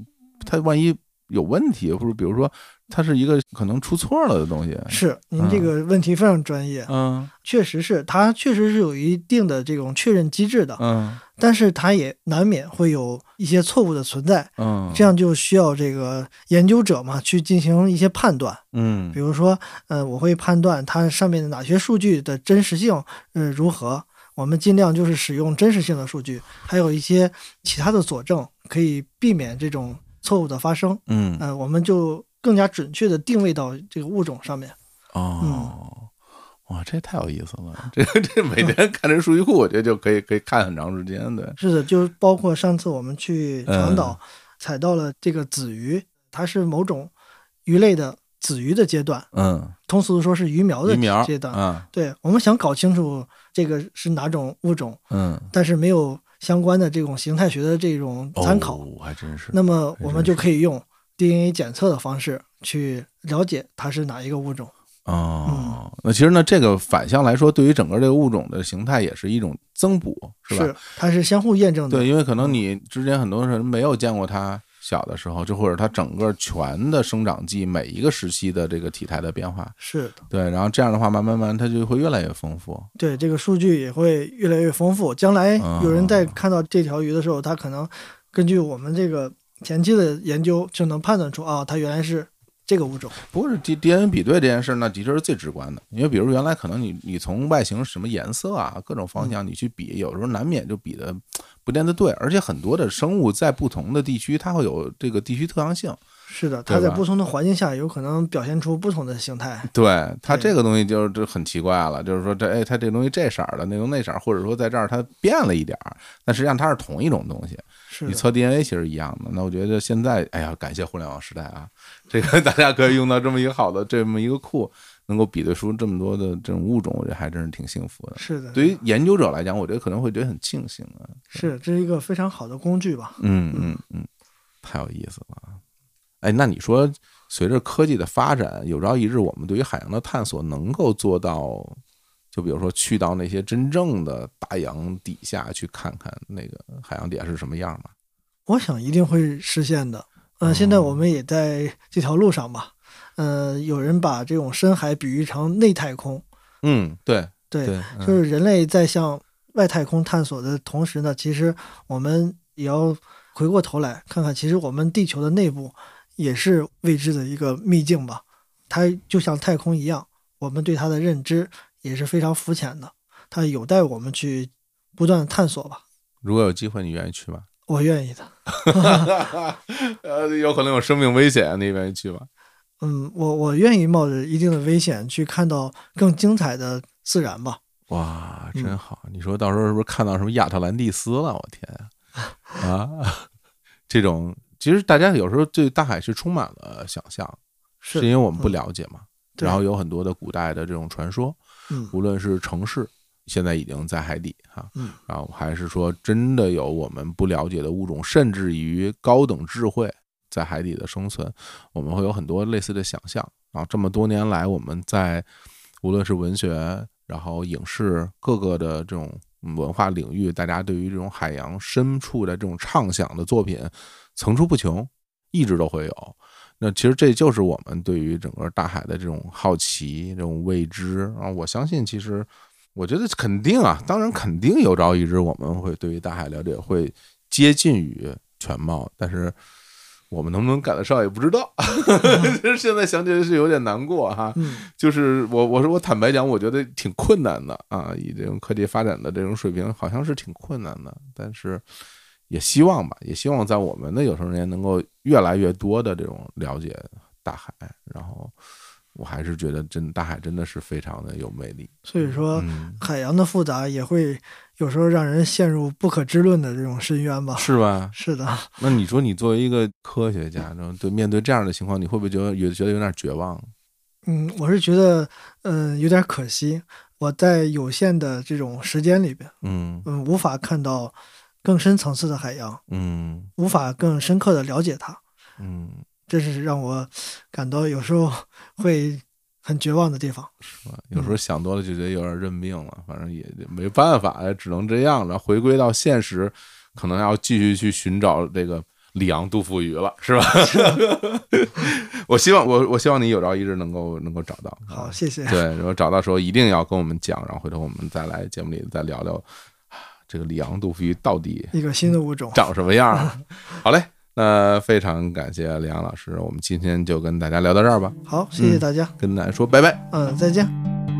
它万一有问题，或者比如说它是一个可能出错了的东西，是，您这个问题非常专业，嗯。确实是它确实是有一定的这种确认机制的，嗯。但是它也难免会有一些错误的存在。嗯，这样就需要这个研究者嘛去进行一些判断，嗯。比如说，呃，我会判断它上面的哪些数据的真实性，呃，如何，我们尽量就是使用真实性的数据，还有一些其他的佐证，可以避免这种错误的发生。嗯呃，我们就更加准确的定位到这个物种上面。哦，哇，这太有意思了！这个这每天看这数据库，我觉得就可以可以看很长时间。对，是的，就包括上次我们去长岛、嗯采到了这个子鱼，它是某种鱼类的子鱼的阶段，嗯，通俗的说是鱼苗的阶段。嗯，对我们想搞清楚这个是哪种物种，嗯，但是没有相关的这种形态学的这种参考，哦，还真是。那么我们就可以用 DNA 检测的方式去了解它是哪一个物种。哦，那其实呢，这个反向来说，对于整个这个物种的形态也是一种增补，是吧？它是相互验证的。对，因为可能你之前很多人没有见过它小的时候，就或者它整个全的生长季每一个时期的这个体态的变化，是的，对，然后这样的话，慢慢慢它就会越来越丰富。对这个数据也会越来越丰富。将来有人在哦看到这条鱼的时候，他可能根据我们这个前期的研究，就能判断出啊，它原来是这个物种。不过是 D D N 比对这件事，那的确是最直观的，因为比如原来可能你你从外形什么颜色啊各种方向你去比，有时候难免就比的不见得对，而且很多的生物在不同的地区，它会有这个地区特性。是的，它在不同的环境下有可能表现出不同的形态。对它这个东西就就很奇怪了，就是说这哎，它这东西这色儿的，那东那色儿，或者说在这儿它变了一点儿，但实际上它是同一种东西。是，你测 DNA 其实一样的。那我觉得现在，哎呀，感谢互联网时代啊，<laughs> 这个大家可以用到这么一个好的这么一个库，能够比对出这么多的这种物种，我觉得还真是挺幸福的。是的，对于研究者来讲，我觉得可能会觉得很庆幸啊。是这是一个非常好的工具吧。嗯嗯嗯，太有意思了。哎，那你说，随着科技的发展，有朝一日我们对于海洋的探索能够做到，就比如说去到那些真正的大洋底下去看看那个海洋底下是什么样吗？我想一定会实现的。呃，哦现在我们也在这条路上吧。呃，有人把这种深海比喻成内太空，嗯，对对，对，嗯就是人类在向外太空探索的同时呢，其实我们也要回过头来看看，其实我们地球的内部也是未知的一个秘境吧。它就像太空一样，我们对它的认知也是非常肤浅的，它有待我们去不断的探索吧。如果有机会，你愿意去吗？我愿意的。<laughs> 呃，有可能有生命危险，你愿意去吗？<laughs> 嗯，我我愿意冒着一定的危险去看到更精彩的自然吧。哇，真嗯好！你说到时候是不是看到什么亚特兰蒂斯了？我天啊！啊，<laughs> 这种其实大家有时候对大海是充满了想象，是是因为我们不嗯了解嘛。对然后有很多的古代的这种传说，嗯无论是城市，现在已经在海底哈，嗯然后还是说真的有我们不了解的物种，甚至于高等智慧在海底的生存，我们会有很多类似的想象。然后这么多年来，我们在无论是文学，然后影视各个的这种嗯文化领域，大家对于这种海洋深处的这种畅想的作品层出不穷，一直都会有。那其实这就是我们对于整个大海的这种好奇、这种未知。啊我相信，其实我觉得肯定啊，当然肯定有朝一日我们会对于大海了解会接近于全貌，但是我们能不能赶得上也不知道。<laughs> 其实现在想起来是有点难过哈。嗯，就是我我说我坦白讲，我觉得挺困难的啊，以这种科技发展的这种水平，好像是挺困难的，但是。也希望吧，也希望在我们的有生之年能够越来越多的这种了解大海，然后我还是觉得真大海真的是非常的有魅力。所以说嗯，海洋的复杂也会有时候让人陷入不可知论的这种深渊吧。是吧？是的，那你说你作为一个科学家，然后对面对这样的情况，你会不会觉得有觉得有点绝望？嗯，我是觉得，嗯、有点可惜，我在有限的这种时间里边，嗯嗯，无法看到更深层次的海洋，嗯无法更深刻的了解它，嗯，这是让我感到有时候会很绝望的地方。是吧？有时候想多了就觉得有点认命了，反正也没办法，只能这样了。回归到现实，可能要继续去寻找这个里昂杜甫鱼了，是吧？<laughs> 我希望我我希望你有朝一日能够能够找到。啊好，谢谢。对，然后找到时候一定要跟我们讲，然后回头我们再来节目里再聊聊啊这个里昂杜甫鱼到底一个新的物种，长什么样儿。<laughs> 好嘞，那非常感谢李阳老师，我们今天就跟大家聊到这儿吧，好，谢谢大家，跟大家说拜拜。嗯，再见。